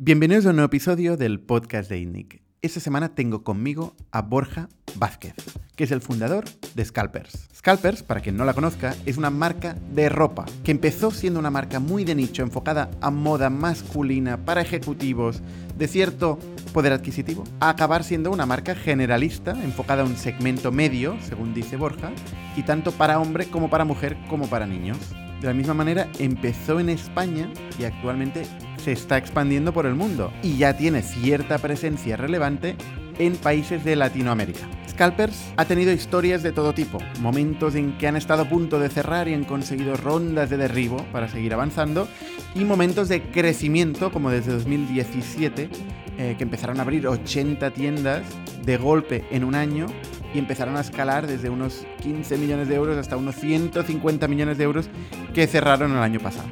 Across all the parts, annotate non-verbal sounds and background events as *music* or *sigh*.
Bienvenidos a un nuevo episodio del podcast de INNIC. Esta semana tengo conmigo a Borja Vázquez, que es el fundador de Scalpers. Scalpers, para quien no la conozca, es una marca de ropa que empezó siendo una marca muy de nicho enfocada a moda masculina para ejecutivos de cierto poder adquisitivo, a acabar siendo una marca generalista enfocada a un segmento medio, según dice Borja, y tanto para hombre como para mujer como para niños. De la misma manera, empezó en España y actualmente se está expandiendo por el mundo y ya tiene cierta presencia relevante en países de Latinoamérica. Scalpers ha tenido historias de todo tipo, momentos en que han estado a punto de cerrar y han conseguido rondas de derribo para seguir avanzando, y momentos de crecimiento, como desde 2017, eh, que empezaron a abrir 80 tiendas de golpe en un año y empezaron a escalar desde unos 15 millones de euros hasta unos 150 millones de euros que cerraron el año pasado.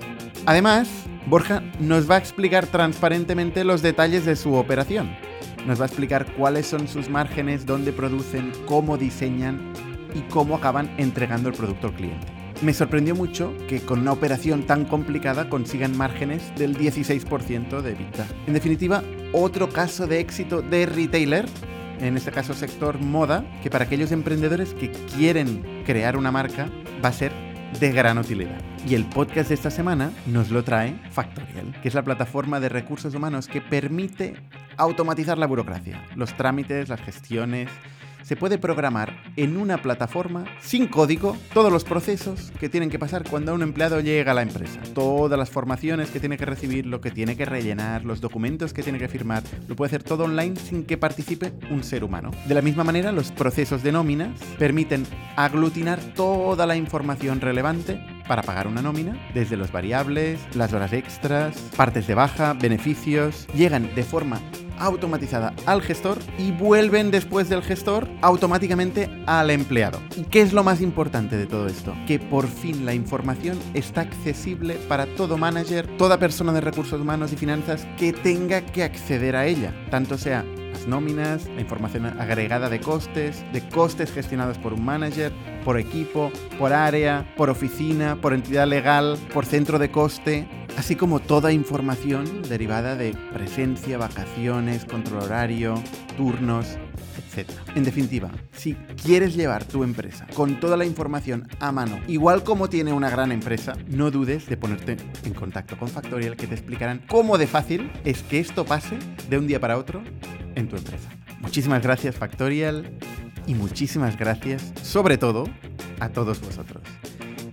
Además, Borja nos va a explicar transparentemente los detalles de su operación. Nos va a explicar cuáles son sus márgenes, dónde producen, cómo diseñan y cómo acaban entregando el producto al cliente. Me sorprendió mucho que con una operación tan complicada consigan márgenes del 16% de EBITDA. En definitiva, otro caso de éxito de retailer en este caso sector moda, que para aquellos emprendedores que quieren crear una marca va a ser de gran utilidad. Y el podcast de esta semana nos lo trae Factorial, que es la plataforma de recursos humanos que permite automatizar la burocracia, los trámites, las gestiones, se puede programar en una plataforma sin código todos los procesos que tienen que pasar cuando un empleado llega a la empresa. Todas las formaciones que tiene que recibir, lo que tiene que rellenar, los documentos que tiene que firmar, lo puede hacer todo online sin que participe un ser humano. De la misma manera, los procesos de nóminas permiten aglutinar toda la información relevante para pagar una nómina, desde los variables, las horas extras, partes de baja, beneficios, llegan de forma automatizada al gestor y vuelven después del gestor automáticamente al empleado. ¿Y qué es lo más importante de todo esto? Que por fin la información está accesible para todo manager, toda persona de recursos humanos y finanzas que tenga que acceder a ella, tanto sea nóminas, la información agregada de costes, de costes gestionados por un manager, por equipo, por área, por oficina, por entidad legal, por centro de coste, así como toda información derivada de presencia, vacaciones, control horario, turnos, En definitiva, si quieres llevar tu empresa con toda la información a mano, igual como tiene una gran empresa, no dudes de ponerte en contacto con Factorial que te explicarán cómo de fácil es que esto pase de un día para otro en tu empresa. Muchísimas gracias Factorial y muchísimas gracias sobre todo a todos vosotros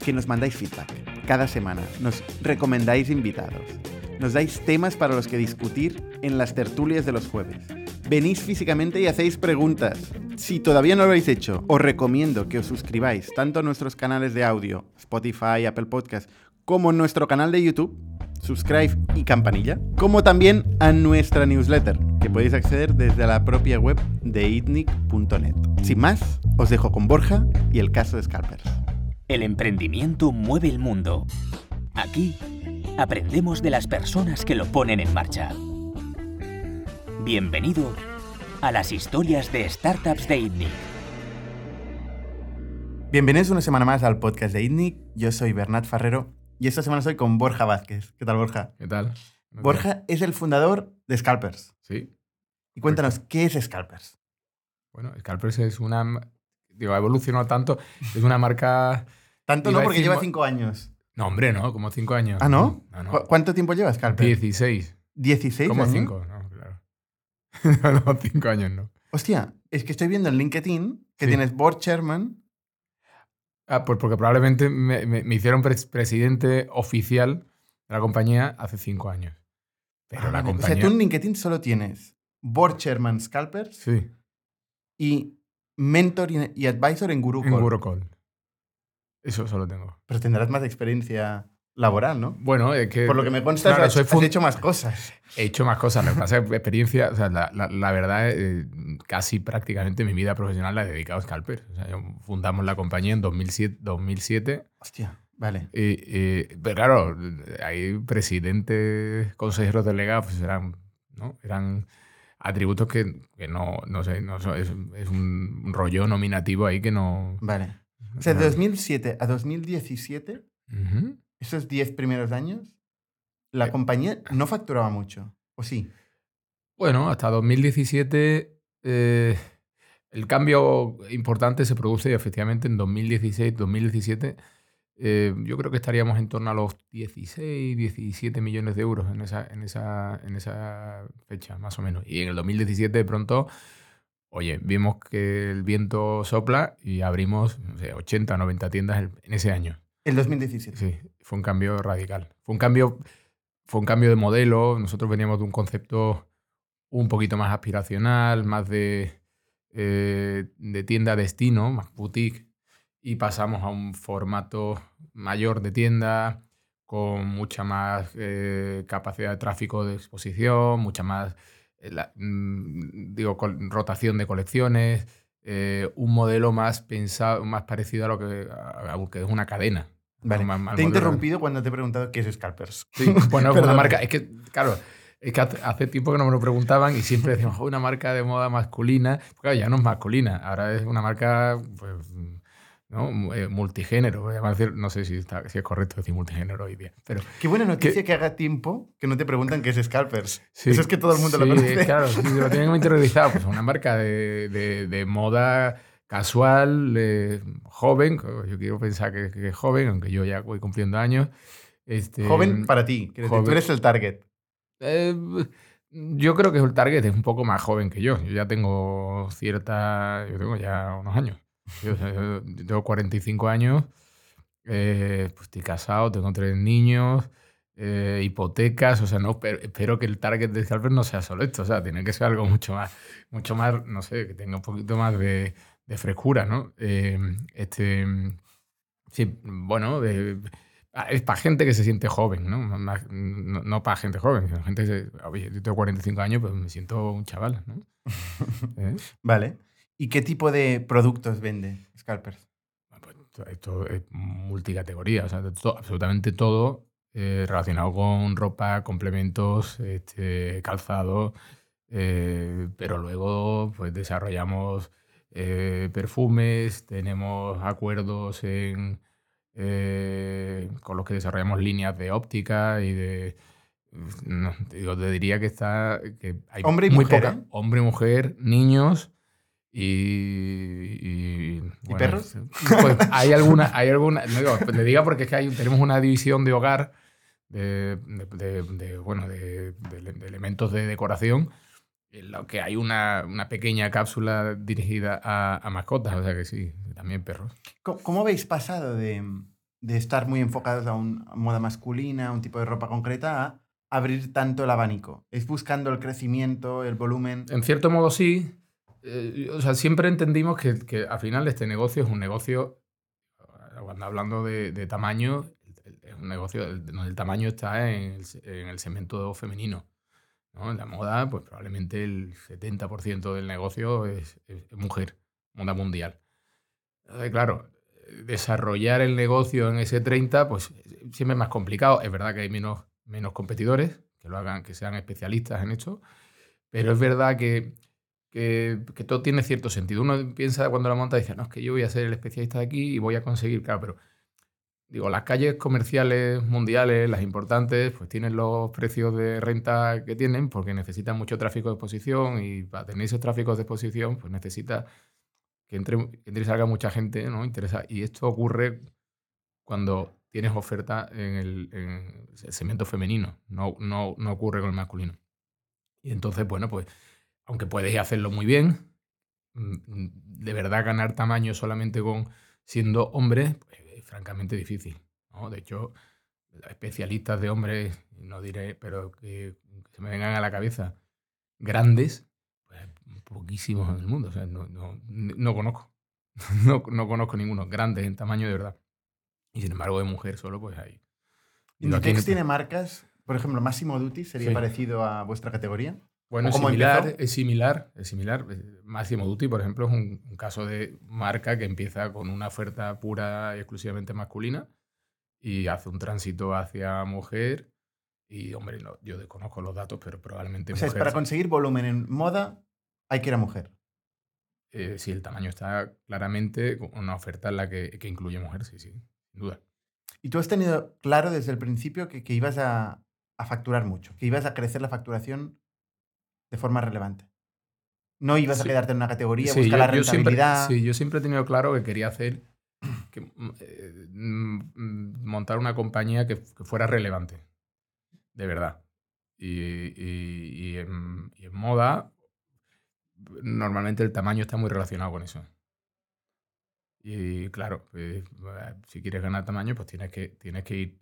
que nos mandáis feedback cada semana, nos recomendáis invitados, nos dais temas para los que discutir en las tertulias de los jueves. Venís físicamente y hacéis preguntas. Si todavía no lo habéis hecho, os recomiendo que os suscribáis tanto a nuestros canales de audio, Spotify, Apple Podcast, como en nuestro canal de YouTube, subscribe y campanilla, como también a nuestra newsletter, que podéis acceder desde la propia web de itnic.net. Sin más, os dejo con Borja y el caso de Scalpers. El emprendimiento mueve el mundo. Aquí aprendemos de las personas que lo ponen en marcha. Bienvenido a las historias de startups de ITNIC. Bienvenidos una semana más al podcast de ITNIC. Yo soy Bernat Ferrero y esta semana estoy con Borja Vázquez. ¿Qué tal, Borja? ¿Qué tal? Borja es el fundador de Scalpers. Sí. Y cuéntanos, ¿qué es Scalpers? Bueno, Scalpers es una. Digo, ha evolucionado tanto. Es una marca. *laughs* tanto no, porque lleva cinco años. No, hombre, no, como cinco años. ¿Ah, no? ¿Cuánto tiempo lleva Scalpers? 16. 16. Como 5. *laughs* no, cinco años no. Hostia, es que estoy viendo en LinkedIn que Sí. tienes board chairman. Ah, pues porque probablemente me, me- me hicieron pres- presidente oficial de la compañía hace cinco años. Pero Ah, la vale. O compañía. sea, tú en LinkedIn solo tienes board chairman Scalpers Sí, y mentor y, y advisor en Guru. en Call. Gurocall. Eso solo tengo. Pero tendrás más experiencia laboral, ¿no? Bueno, es que. Por lo que me consta, claro, has, soy has hecho más cosas. He hecho más cosas. Lo que pasa es que experiencia, o sea, la, la- la verdad, eh, casi prácticamente mi vida profesional la he dedicado a Scalper. O sea, yo- fundamos la compañía en 2007. 2007 Hostia, vale. y, y- pero claro, hay presidentes, consejeros delegados, pues eran, ¿no? eran atributos que, que no, no sé, no es, es un rollo nominativo ahí que no. Vale. O sea, de no- 2007 a 2017, Ujú. Esos 10 primeros años, la Eh. compañía no facturaba mucho. ¿O sí? Bueno, hasta 2017 eh, el cambio importante se produce efectivamente en 2016, 2017. Eh, yo creo que estaríamos en torno a los 16, 17 millones de euros en esa, en, esa, en esa fecha, más o menos. Y en el 2017 de pronto, oye, vimos que el viento sopla y abrimos no sé, 80 o 90 tiendas en ese año. El 2017. Sí, fue un cambio radical. Fue un cambio, fue un cambio de modelo. Nosotros veníamos de un concepto un poquito más aspiracional, más de, eh, tienda destino, más boutique, y pasamos a un formato mayor de tienda con mucha más eh, capacidad de tráfico de exposición, mucha más eh, mm, digo, rotación de colecciones, un modelo más pensado, más parecido a lo que, es una cadena. Te he interrumpido cuando te he preguntado qué es Scalpers. Sí, *laughs* bueno, una marca. Es que, claro, es que hace tiempo que no me lo preguntaban y siempre decíamos, una marca de moda masculina. Claro, ya no es masculina, ahora es una marca pues, ¿no? Eh, multigénero. Decir, no sé si, está, si, es correcto decir multigénero hoy día. Pero Qué buena noticia que, haga tiempo que no te preguntan qué es Scalpers. Eso es que todo el mundo lo conoce. Claro, sí, lo tienen muy interiorizado. *laughs* Pues una marca de, de, de moda casual, eh, joven. Yo quiero pensar que, es joven, aunque yo ya voy cumpliendo años. Este, joven para ti, tú eres el target. Eh, yo creo que el target es un poco más joven que yo. Yo ya tengo cierta. Yo tengo ya unos años. Yo, tengo 45 años. Eh, pues estoy casado, tengo tres niños, eh, hipotecas. O sea, no espero que el target de Scalper no sea solo esto. O sea, tiene que ser algo mucho más, mucho más, no sé, que tenga un poquito más de, de frescura, ¿no? este. Sí, bueno, de es para gente que se siente joven, ¿no? No, para gente joven, sino gente que, oye, yo tengo 45 años, pues me siento un chaval, ¿no? *laughs* ¿Eh? Vale. ¿Y qué tipo de productos vende Scalpers? Ah, pues, esto es multicategoría, o sea, absolutamente todo eh, relacionado con ropa, complementos, este, calzado, eh, pero luego pues desarrollamos perfumes, tenemos acuerdos en eh, con los que desarrollamos líneas de óptica y de... No, digo, te diría que está... Que hay hombre y muy mujer. Poca, ¿eh? Hombre, mujer, niños y... ¿Y, perros? Pues hay *laughs* alguna... Hay alguna no digo, le diga porque es que hay, tenemos una división de hogar de, de, bueno, de, elementos de decoración en lo que hay una, una pequeña cápsula dirigida a, a, mascotas, o sea que sí, también perros. ¿Cómo, habéis pasado de, de, estar muy enfocados a una moda masculina, a un tipo de ropa concreta, a abrir tanto el abanico? ¿Es buscando el crecimiento, el volumen? En cierto modo sí. Eh, o sea, siempre entendimos que, que, al final este negocio es un negocio, cuando hablando de, de tamaño, es un negocio, el, el tamaño está en el, en el segmento femenino. En la moda, pues probablemente el 70% del negocio es, mujer, moda mundial. claro, desarrollar el negocio en ese 30, pues siempre es más complicado. Es verdad que hay menos, menos competidores que lo hagan, que sean especialistas en esto, pero es verdad que, que, que, todo tiene cierto sentido. Uno piensa cuando la monta, dice, no, es que yo voy a ser el especialista de aquí y voy a conseguir, claro, pero digo, las calles comerciales mundiales, las importantes, pues tienen los precios de renta que tienen porque necesitan mucho tráfico de exposición y para tener esos tráficos de exposición, pues necesita que entre, entre y salga mucha gente, ¿no? Interesa. Y esto ocurre cuando tienes oferta en el, segmento femenino, no, no, no ocurre con el masculino. Y entonces, bueno, pues aunque puedes hacerlo muy bien, mm, mm, de verdad ganar tamaño solamente con siendo hombre, pues francamente difícil. ¿no? De hecho, especialistas de hombres, no diré, pero que, se me vengan a la cabeza, grandes, pues poquísimos en el mundo. O sea, no, no, no conozco. *laughs* No, no, conozco ninguno. Grandes en tamaño de verdad. Y sin embargo, de mujer solo, pues hay. ¿Inditex tiene marcas? Por ejemplo, Máximo Duty sería parecido a vuestra categoría. Bueno, es similar, es similar, es similar. Máximo Duty, por ejemplo, es un, caso de marca que empieza con una oferta pura y exclusivamente masculina y hace un tránsito hacia mujer. Y, hombre, no, yo desconozco los datos, pero probablemente. O sea, para conseguir volumen en moda hay que ir a mujer. Eh, sí, el tamaño está claramente con una oferta en la que, que, incluye mujer, sí, sí, sin duda. ¿Y tú has tenido claro desde el principio que, que ibas a, a facturar mucho, que ibas a crecer la facturación de forma relevante. No ibas a quedarte en una categoría, Sí, buscar la yo siempre, rentabilidad. sí, yo siempre he tenido claro que quería hacer, *clears throat* que, mm, eh, mm, montar una compañía que, que fuera relevante, de verdad. Y, y- y en, y en moda, normalmente el tamaño está muy relacionado con eso. Y claro, pues, eh, si quieres ganar tamaño, pues tienes que, tienes que ir,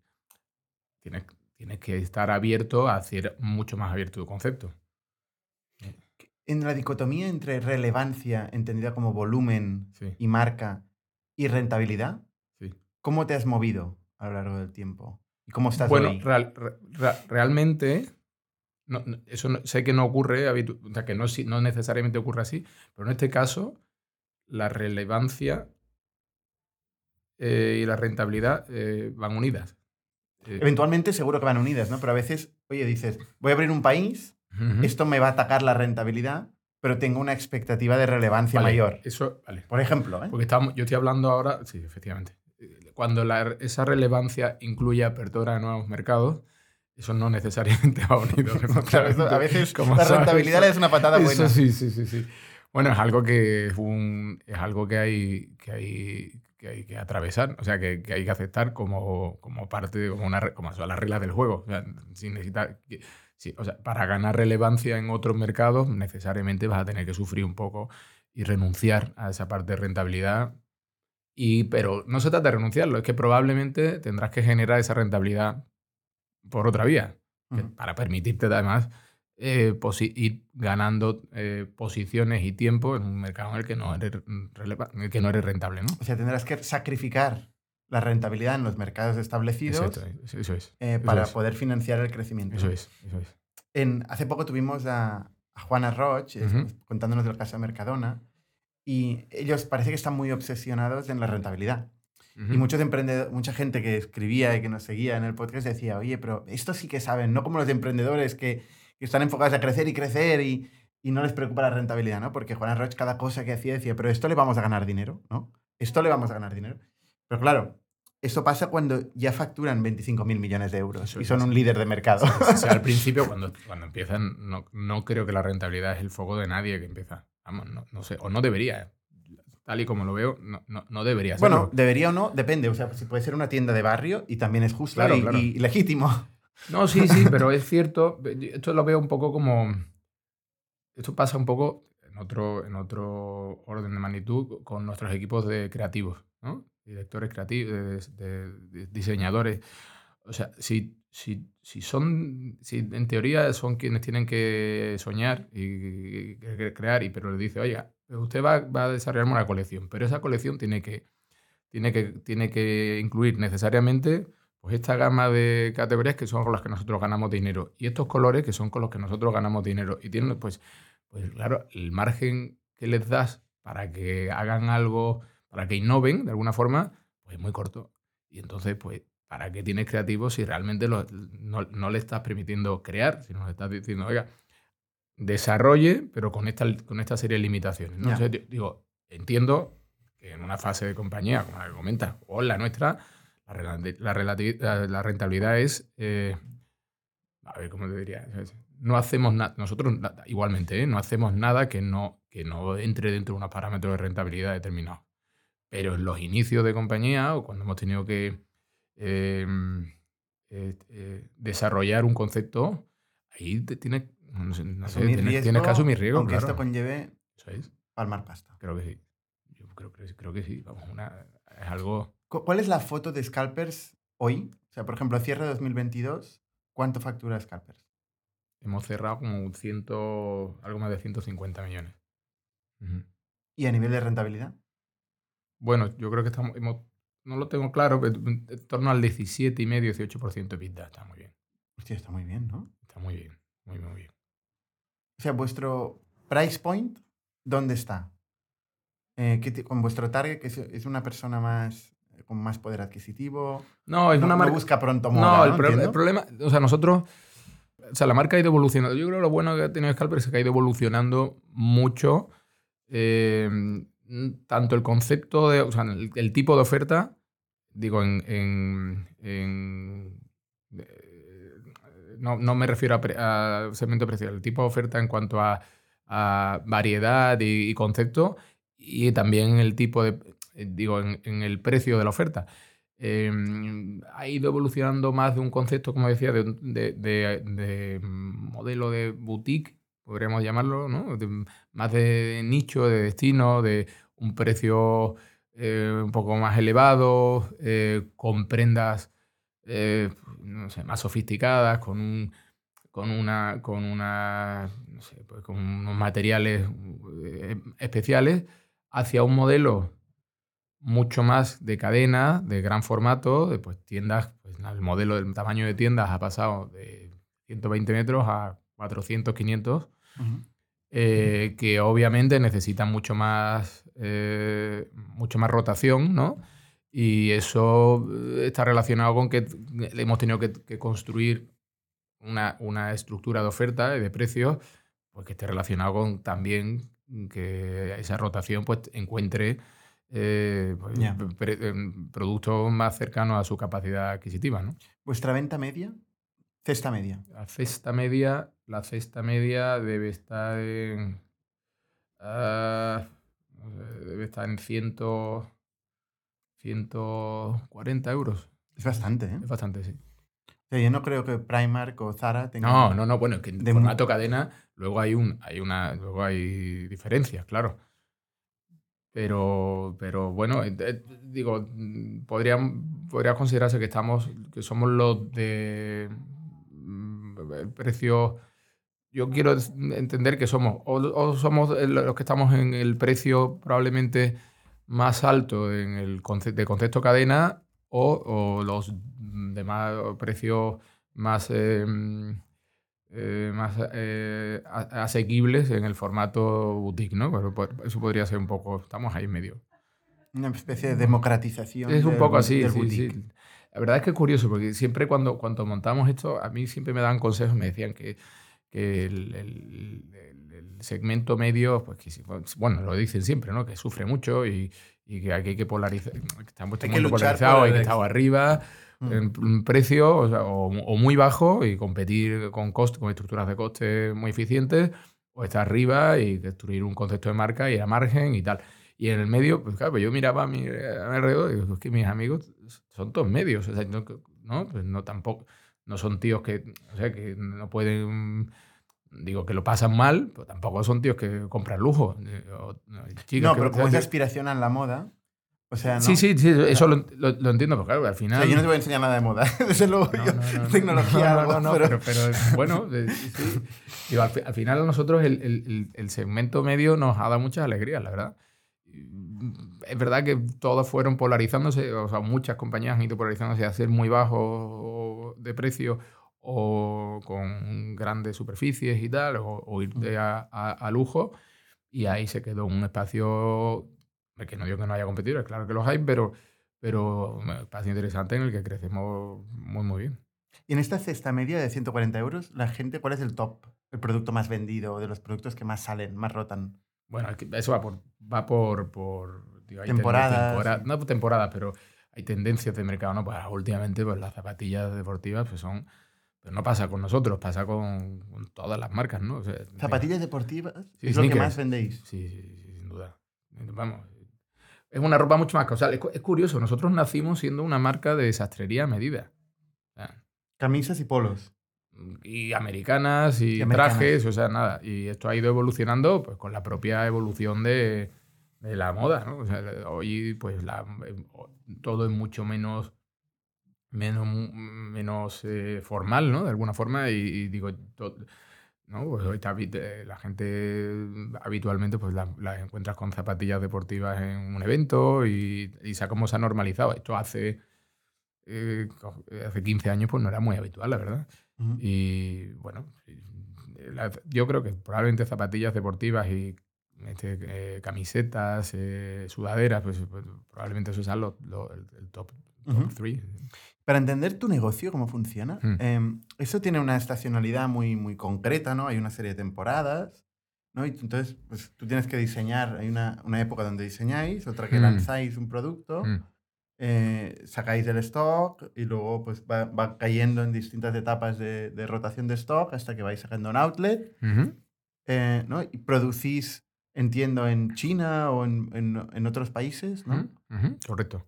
tienes, tienes que estar abierto a hacer mucho más abierto tu concepto. En la dicotomía entre relevancia, entendida como volumen Sí, y marca, y rentabilidad, sí. ¿cómo te has movido a lo largo del tiempo? ¿Y cómo estás Bueno, real- re- ra- realmente, no- eso no- sé que no ocurre, habitu- o sea, que no necesariamente ocurre así, pero en este caso, la relevancia eh, y la rentabilidad eh, van unidas. Eh, Eventualmente seguro que van unidas, ¿no? Pero a veces, oye, dices, voy a abrir un país, ujú. esto me va a atacar la rentabilidad, pero tengo una expectativa de relevancia Vale, mayor. Eso, vale. Por ejemplo, ¿eh? Porque estamos, yo estoy hablando ahora, sí, efectivamente. Cuando la- esa relevancia incluye apertura de nuevos mercados, eso no necesariamente va unido. *laughs* Eso a veces Como la sabes, rentabilidad le es una patada Eso buena. sí, sí, sí, sí. Bueno, es algo que es, un- es algo que hay que hay que hay que atravesar, o sea, que, que hay que aceptar como, como parte, como una como son las reglas del juego. O sea, sin necesitar sí, o sea, para ganar relevancia en otros mercados, necesariamente vas a tener que sufrir un poco y renunciar a esa parte de rentabilidad. Y, pero no se trata de renunciarlo, es que probablemente tendrás que generar esa rentabilidad por otra vía que- Ujú. para permitirte además eh, ir ganando eh, posiciones y tiempo en un mercado en el que no eres, en el que no eres rentable. ¿no? O sea, tendrás que sacrificar la rentabilidad en los mercados establecidos Exacto, eso, es. eh, eso para es. poder financiar el crecimiento. Eso es, eso es. En, hace poco tuvimos a, a Juana Roch eh, Ujú. contándonos del caso de Mercadona y ellos parece que están muy obsesionados en la rentabilidad. Y Ujú. muchos emprendedores, mucha gente que escribía y que nos seguía en el podcast decía, oye, pero esto sí que saben, no como los emprendedores que, que están enfocados a crecer y crecer y, y no les preocupa la rentabilidad, ¿no? Porque Juana Roch cada cosa que hacía decía, pero esto le vamos a ganar dinero, ¿no? Esto le vamos a ganar dinero. Pero claro, eso pasa cuando ya facturan 25.000 millones de euros Eso y son un líder de mercado. O sea, al *laughs* principio, cuando, cuando empiezan, no, no creo que la rentabilidad es el foco de nadie que empieza. Vamos, no, no sé, o no debería. Tal y como lo veo, no, no, no debería serlo. Bueno, debería o no, depende. O sea, si puede ser una tienda de barrio y también es justo Claro, y, claro. y legítimo. No, sí, sí, *laughs* pero es cierto. Esto lo veo un poco como. Esto pasa un poco en otro, en otro orden de magnitud con nuestros equipos de creativos, ¿no? Directores creativos, de, diseñadores. O sea, si, si, si son. Si en teoría son quienes tienen que soñar y, cre- crear, y pero le dice, oiga, usted va, va a desarrollar una colección, pero esa colección tiene que, tiene que, tiene que incluir necesariamente pues esta gama de categorías que son con las que nosotros ganamos dinero y estos colores que son con los que nosotros ganamos dinero. Y tienen, pues, pues claro, el margen que les das para que hagan algo, para que innoven de alguna forma, pues es muy corto. Y entonces, pues, ¿para qué tienes creativos si realmente lo- no, no le estás permitiendo crear? Si nos estás diciendo, oiga, desarrolle, pero con esta, con esta serie de limitaciones. ¿no? Entonces, digo, entiendo que en una fase de compañía, como la que comentas, o en la nuestra, la, la relati- la- la rentabilidad es. eh, a ver, ¿cómo te diría? No hacemos nada. Nosotros, igualmente, ¿eh? no hacemos nada que no, que no entre dentro de unos parámetros de rentabilidad determinados. Pero en los inicios de compañía o cuando hemos tenido que eh, eh, eh, desarrollar un concepto, ahí te tienes, no sé, no sé, tienes, riesgo, tienes que asumir riesgo. Aunque claro. esto conlleve Eso es. palmar pasta. Creo que sí. Yo creo, que- creo que sí. Vamos, una, es algo. Cu- ¿Cuál es la foto de Scalpers hoy? O sea, por ejemplo, cierre de 2022, ¿cuánto factura Scalpers? Hemos cerrado como un ciento, algo más de 150 millones. ¿Y a nivel de rentabilidad? Bueno, yo creo que estamos. hemos- no lo tengo claro, pero en torno al 17,5, 18% de EBITDA. Está muy bien. Hostia, está muy bien, ¿no? Está muy bien. Muy, muy bien. O sea, vuestro price point, ¿dónde está? Eh, ¿qué ti- con vuestro target, que es, es una persona más eh, con más poder adquisitivo. No, es no, una no marca. busca pronto moda, No, ¿no? el, pro- el problema, o sea, nosotros, o sea, la marca ha ido evolucionando. Yo creo que lo bueno que ha tenido Scalper es que ha ido evolucionando mucho, eh, tanto el concepto de, o sea, el, tipo de oferta, digo, en, en, en, eh, no, no me refiero a, segmento precio, el tipo de oferta en cuanto a, variedad y, concepto y también el tipo de, digo, en, el precio de la oferta. Em, ha ido evolucionando más de un concepto, como decía, de, de, modelo de boutique, podríamos llamarlo, ¿no? más de nicho, de destino, de un precio eh, un poco más elevado, eh, con prendas eh, más sofisticadas, con, un, con, una, con, una, no sé, pues con unos materiales especiales, hacia un modelo mucho más de cadena, de gran formato, de pues, tiendas, pues, el modelo del tamaño de tiendas ha pasado de 120 metros a 400, 500, que obviamente necesitan mucho más eh, mucho más rotación, ¿no? Y eso eh, está relacionado con que hemos tenido que, construir una, una, estructura de oferta y de precios pues, que esté relacionado con también que esa rotación pues, encuentre eh, pues, productos más cercanos a su capacidad adquisitiva. ¿no? ¿Vuestra venta media? Cesta media. La cesta media, la cesta media debe estar en... Ah, debe estar en 100, 140 euros. Es bastante, ¿eh? Es bastante, sí. yo no creo que Primark o Zara tengan... No, no, no, bueno, es que en formato cadena luego hay, un, hay, una, luego hay diferencias, claro. Pero, pero bueno, eh, eh, digo, podría, podría considerarse que estamos, que somos los de mm, precio yo quiero entender que somos, o, somos los que estamos en el precio probablemente más alto en el de concepto cadena o, los demás precios más, em, eh, más eh, asequibles en el formato boutique, ¿no? eso podría ser un poco, estamos ahí medio. Una especie de democratización. Es un poco así, sí, sí. La verdad es que es curioso, porque siempre cuando, cuando montamos esto, a mí siempre me dan consejos, me decían que que el, el, segmento medio, pues, pues bueno, lo dicen siempre, ¿no? Que sufre mucho y, y que aquí hay que polarizar, que estamos hay muy polarizados, hay que estar arriba mm. en un precio o, o, muy bajo y competir con, cost, con estructuras de coste muy eficientes, o estar arriba y destruir un concepto de marca y a margen y tal. Y en el medio, pues claro, pues yo miraba a mi, alrededor y digo, es que mis amigos son todos medios, o sea, no, no, pues no tampoco no son tíos que, o sea, que no pueden digo que lo pasan mal, pero tampoco son tíos que compran lujo. Eh, no, pero como es aspiración a la moda. O sea, ¿no? Sí, sí, sí, eso lo, lo, entiendo, pero claro, al final. yo no te voy a enseñar nada de moda, *laughs* desde luego, no, no, *laughs* tecnología. No, no, pero... pero... bueno, sí. digo, al, al, final a nosotros el, el, el, segmento medio nos ha dado muchas alegrías, la verdad es verdad que todos fueron polarizándose, o sea, muchas compañías han ido polarizándose a ser muy bajos de precio o con grandes superficies y tal, o, irte a, lujo, y ahí se quedó un espacio, que no digo que no haya competidores, claro que los hay, pero, pero un espacio interesante en el que crecemos muy, muy bien. Y en esta cesta media de 140 euros, la gente, ¿cuál es el top? El producto más vendido, de los productos que más salen, más rotan. Bueno, eso va por, va por, por temporadas. no temporadas, pero hay tendencias de mercado, ¿no? Pues últimamente pues, las zapatillas deportivas pues, son... Pero no pasa con nosotros, pasa con, todas las marcas, ¿no? ¿Zapatillas deportivas? ¿Es lo que más vendéis? Sí, sí, sin duda. Vamos, es una ropa mucho más causal. Es, curioso, nosotros nacimos siendo una marca de desastrería a medida. Camisas y polos y americanas y, trajes, o sea, nada. Y esto ha ido evolucionando pues, con la propia evolución de, de la moda, ¿no? O sea, hoy pues la, todo es mucho menos menos, menos eh, formal, ¿no? De alguna forma, y, digo, ¿no? Pues hoy eh, la gente habitualmente pues la, encuentras con zapatillas deportivas en un evento y, y cómo se ha normalizado. Esto hace, eh, hace 15 años pues no era muy habitual, la verdad. Y bueno, yo creo que probablemente zapatillas deportivas y este, eh, camisetas, eh, sudaderas, pues, pues, probablemente eso sea lo, el, top 3. Para entender tu negocio, cómo funciona, mm. em, eso tiene una estacionalidad muy, muy concreta, ¿no? Hay una serie de temporadas, ¿no? Y entonces, pues tú tienes que diseñar, hay una, una época donde diseñáis, otra que mm. lanzáis un producto. Eh, sacáis del stock y luego pues va, va cayendo en distintas etapas de, de rotación de stock hasta que vais sacando un outlet. Eh, ¿no? Y producís, entiendo, en China o en, en- en otros países, ¿no? Correcto.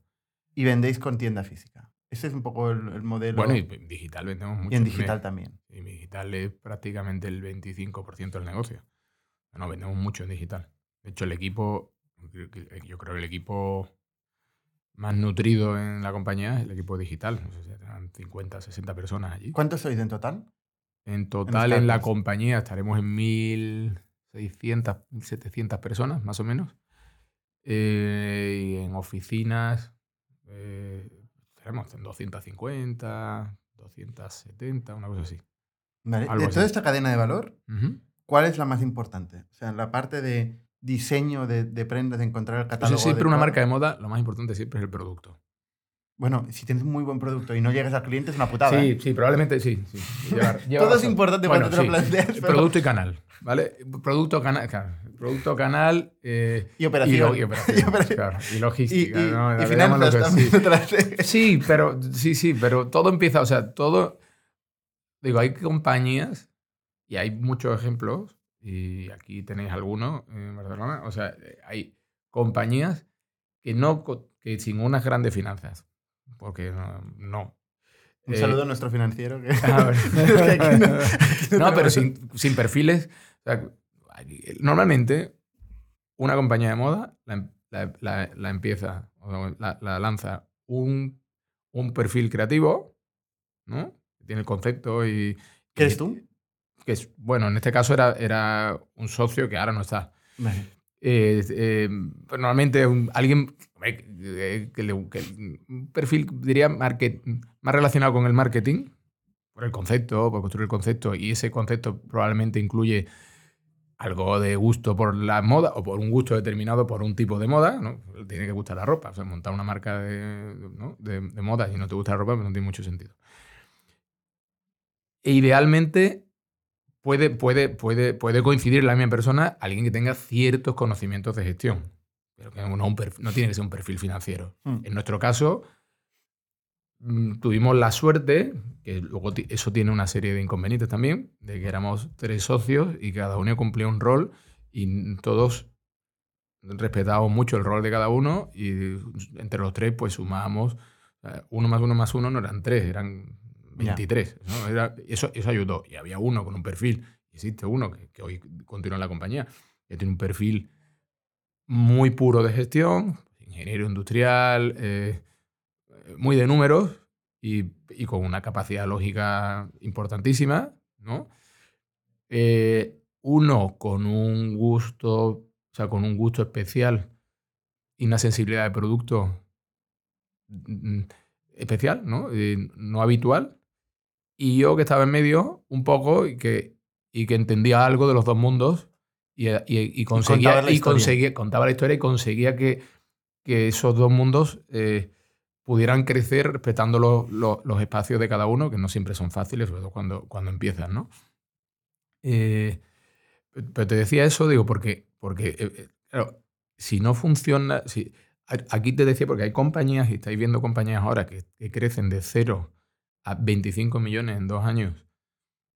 Y vendéis con tienda física. Ese es un poco el, el modelo. Bueno, y digital vendemos mucho. y en digital también. Y digital es prácticamente el 25% del negocio. No, vendemos mucho en digital. De hecho, el equipo, yo creo que el equipo más nutrido en la compañía es el equipo digital. No sé si serán 50, 60 personas allí. ¿Cuántos sois en total? En total, en la compañía estaremos en 1.600, 1.700 personas, más o menos. Eh, y en oficinas eh, estaremos en 250, 270, una cosa así. Vale. De así. toda esta cadena de valor. ¿cuál es la más importante? O sea, la parte de diseño de, de prendas, de encontrar el Eso catálogo. siempre una marca de moda, lo más importante siempre es el producto. Bueno, si tienes un muy buen producto y no llegas al cliente es una putada. ¿eh? Sí, sí, probablemente sí. sí. *laughs* Todo es importante Bueno, cuando te lo sí. planteas. pero- Producto y canal, ¿vale? Producto, canal, claro. Producto, canal eh, Y operación. y operación, Y operación. *laughs* claro, y logística. y- ¿no? finanzas también. sí. *laughs* Sí, pero sí, sí, pero todo empieza, o sea, todo. Digo, hay compañías y hay muchos ejemplos, y aquí tenéis algunos en Barcelona. O sea, hay compañías que no que sin unas grandes finanzas. Porque no. no. Un Eh, saludo a nuestro financiero. que- *laughs* bueno. Es *laughs* que aquí no- *laughs* pero sin, sin perfiles. o sea, normalmente, una compañía de moda la, la- la- la empieza, o la, la lanza un, un perfil creativo, ¿no? Tiene el concepto y. ¿Qué eres tú? Que es, bueno, en este caso era, era un socio que ahora no está. Vale. Eh, eh, pero normalmente un- alguien que- un perfil, diría, market- más relacionado con el marketing, por el concepto, por construir el concepto, y ese concepto probablemente incluye algo de gusto por la moda o por un gusto determinado por un tipo de moda, ¿no? Tiene que gustar la ropa. O sea, montar una marca de, ¿no? de, de moda y no te gusta la ropa, pues no tiene mucho sentido. E idealmente puede, puede, puede, puede coincidir en la misma persona alguien que tenga ciertos conocimientos de gestión, pero que no, un no tiene que ser un perfil financiero. Mm. En nuestro caso, mm, tuvimos la suerte, que luego eso tiene una serie de inconvenientes también, de que éramos tres socios y cada uno cumplía un rol y todos respetábamos mucho el rol de cada uno y entre los tres pues sumábamos, sea, uno más uno más uno no eran tres, eran. 23. ¿no? Eso, eso ayudó. Y había uno con un perfil, existe uno que, hoy continúa en la compañía, que tiene un perfil muy puro de gestión, ingeniero industrial, eh, muy de números y, y con una capacidad lógica importantísima, ¿no? Eh, uno con un gusto, o sea, con un gusto especial y una sensibilidad de producto mm, especial, ¿no? Eh, no habitual. Y yo que estaba en medio un poco y que, y que entendía algo de los dos mundos y, y- y conseguía, contabas la conseguía, contaba la historia y conseguía que, que esos dos mundos eh, pudieran crecer respetando los, los- los espacios de cada uno, que no siempre son fáciles, sobre todo cuando, cuando empiezan, ¿no? Eh, pero te decía eso, digo, porque, porque eh, eh, claro, si no funciona, si, aquí te decía, porque hay compañías, y estáis viendo compañías ahora que, que crecen de 0 a 25 millones en dos años,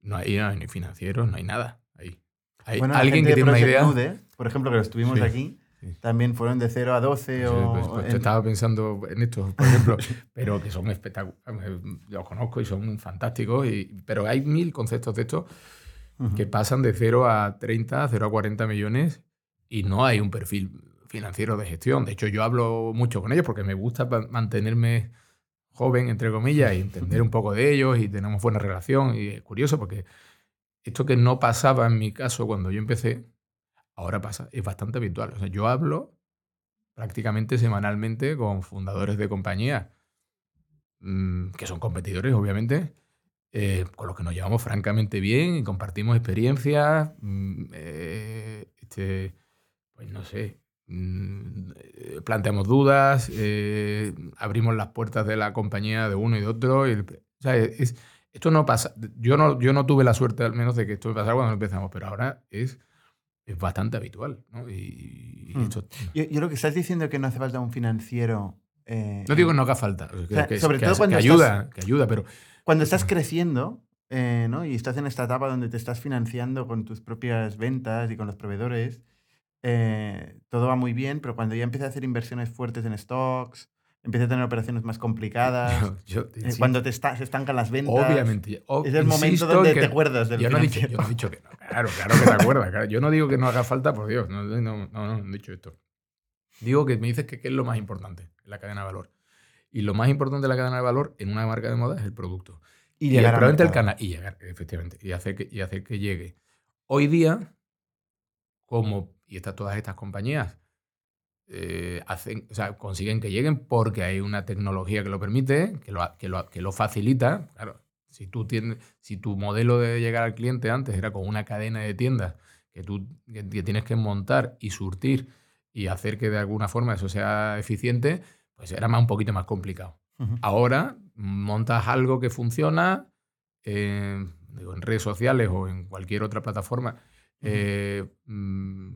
no hay, no hay ni financieros, no hay nada ahí. Hay Bueno, alguien que tiene una idea. Nude, por ejemplo, que lo estuvimos Sí, aquí, sí. también fueron de 0 a 12 Sí, o... pues, pues, en- Estaba pensando en esto, por ejemplo, *laughs* pero que son espectaculares. Los conozco y son fantásticos, y, pero hay mil conceptos de estos Ujú. que pasan de 0 a 30, 0 a 40 millones y no hay un perfil financiero de gestión. De hecho, yo hablo mucho con ellos porque me gusta mantenerme joven, entre comillas, y entender un poco de ellos y tenemos buena relación. Y es curioso porque esto que no pasaba en mi caso cuando yo empecé, ahora pasa, es bastante habitual. O sea, yo hablo prácticamente semanalmente con fundadores de compañías mm, que son competidores, obviamente, eh, con los que nos llevamos francamente bien y compartimos experiencias, mm, eh, este, pues no sé, planteamos dudas, eh, abrimos las puertas de la compañía de uno y de otro. y el- o sea, es- esto no pasa. Yo no, yo no tuve la suerte al menos de que esto me pasara cuando empezamos, pero ahora es, es bastante habitual. ¿no? Y, y Hmm. esto- Yo, yo lo que estás diciendo es que no hace falta un financiero eh, No digo que no haga falta. sea, que, sobre que- todo que cuando ayuda, que ayuda, pero cuando estás creciendo eh, ¿no? y estás en esta etapa donde te estás financiando con tus propias ventas y con los proveedores, eh, todo va muy bien, pero cuando ya empiezas a hacer inversiones fuertes en stocks, empiezas a tener operaciones más *laughs* complicadas, yo, yo- eh, sí, cuando te está- se estancan las ventas, obviamente. ob- es el momento donde te acuerdas del Yo no, dicho, yo no he dicho que no. Claro, claro que te acuerdas. claro. Yo no digo que no haga falta, por Dios. No, no, no, no, no he dicho esto. Digo que me dices que qué es lo más importante en la cadena de valor. Y lo más importante de la cadena de valor en una marca de moda es el producto. Y Y, llegar al probablemente el canal. Y llegar, efectivamente. Y hacer, que, y hacer que llegue. Hoy día, como, y estas, todas estas compañías eh, hacen, o sea, consiguen que lleguen porque hay una tecnología que lo permite, que lo, que lo, que lo facilita. Claro, si tú tienes, si tu modelo de llegar al cliente antes era con una cadena de tiendas que tú que, que tienes que montar y surtir y hacer que de alguna forma eso sea eficiente, pues era más un poquito más complicado. Ahora montas algo que funciona eh, digo, en redes sociales o en cualquier otra plataforma, eh, mm,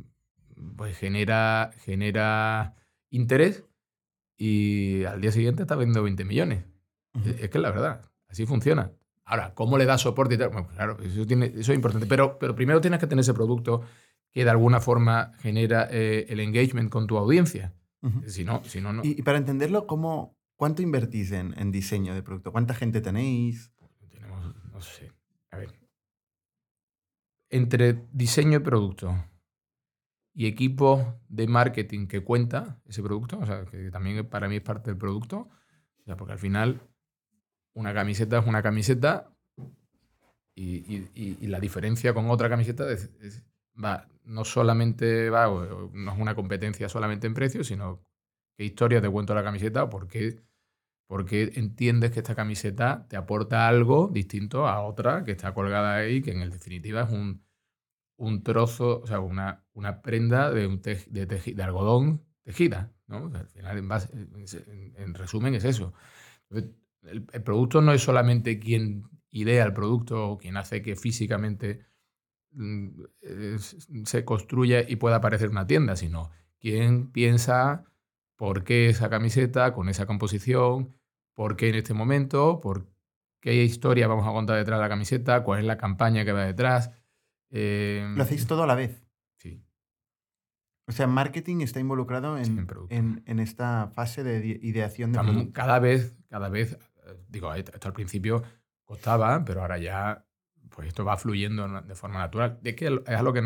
pues genera, genera interés y al día siguiente está vendiendo 20 millones. Es es que es la verdad, así funciona. Ahora, ¿cómo le das soporte y tal? Bueno, claro, eso, tiene, eso es importante. Pero, pero primero tienes que tener ese producto que de alguna forma genera eh, el engagement con tu audiencia. Si no, si no, no. Y, y para entenderlo, ¿cómo, ¿cuánto invertís en, en diseño de producto? ¿Cuánta gente tenéis? Tenemos, no sé. A ver. Entre diseño y producto y equipo de marketing que cuenta ese producto, o sea, que también para mí es parte del producto, o sea, porque al final una camiseta es una camiseta y, la diferencia con otra camiseta va, no solamente va, no es una competencia solamente en precio, sino qué historia te cuento la camiseta por qué porque entiendes que esta camiseta te aporta algo distinto a otra que está colgada ahí, que en definitiva es un, un trozo, o sea, una, una prenda de, un tej- de, de algodón tejida. ¿no? Al final, en, resumen, es eso. El, producto no es solamente quien idea el producto o quien hace que físicamente mm, se construya y pueda aparecer una tienda, sino quien piensa por qué esa camiseta con esa composición, por qué en este momento, por qué historia vamos a contar detrás de la camiseta, cuál es la campaña que va detrás. Eh, Lo hacéis todo a la vez. Sí, O sea, marketing está involucrado Sí, en, en producto. en- en esta fase de ideación de producto. cada vez, cada vez, eh, digo, esto al principio costaba, pero ahora ya, pues esto va fluyendo de forma natural. Es que es algo que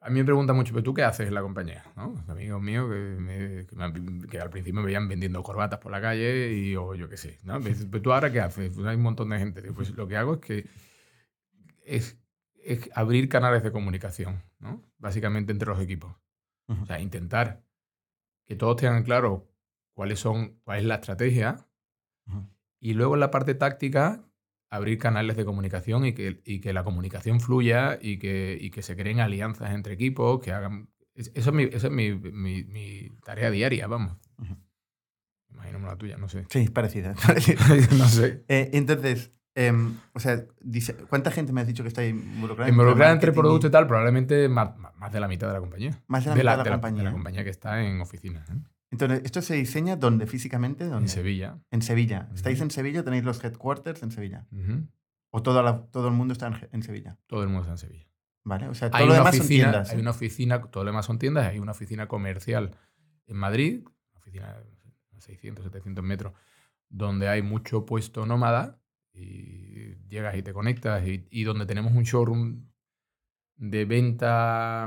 a mí me preguntan mucho, ¿pero tú qué haces en la compañía? ¿No? Amigos míos que, me- que me que al principio me veían vendiendo corbatas por la calle y o yo qué sé, ¿no? ¿pero tú ahora qué haces? Pues hay un montón de gente. Pues lo que hago es que es, es abrir canales de comunicación, ¿no? Básicamente entre los equipos. O sea, intentar que todos tengan claro cuáles son, cuál es la estrategia y luego en la parte táctica abrir canales de comunicación y que, y que la comunicación fluya y que, y que se creen alianzas entre equipos, que hagan... es- Eso es mi, esa es mi, mi- mi tarea diaria, vamos. Imagíname la tuya, no sé. Sí, parecida. *laughs* parecida. no sé. Eh, entonces, em, o sea, dice- ¿cuánta gente me has dicho que está involucrada? Involucrada entre marketing producto y tal, probablemente más, más- de la mitad de la compañía. Más de la mitad de la compañía. de la compañía que está en oficinas. ¿eh? Entonces, ¿esto se diseña dónde? ¿Físicamente? ¿Dónde? En Sevilla. En Sevilla. ¿Estáis Ujú. en Sevilla? ¿Tenéis los headquarters en Sevilla? ¿O todo, la- todo el mundo está en, en Sevilla? Todo el mundo está en Sevilla. ¿Vale? O sea, todo Hay lo demás son tiendas. hay ¿eh? una oficina, todo lo demás son tiendas, hay una oficina comercial en Madrid, una oficina de 600, 700 metros, donde hay mucho puesto nómada y llegas y te conectas y, y donde tenemos un showroom de venta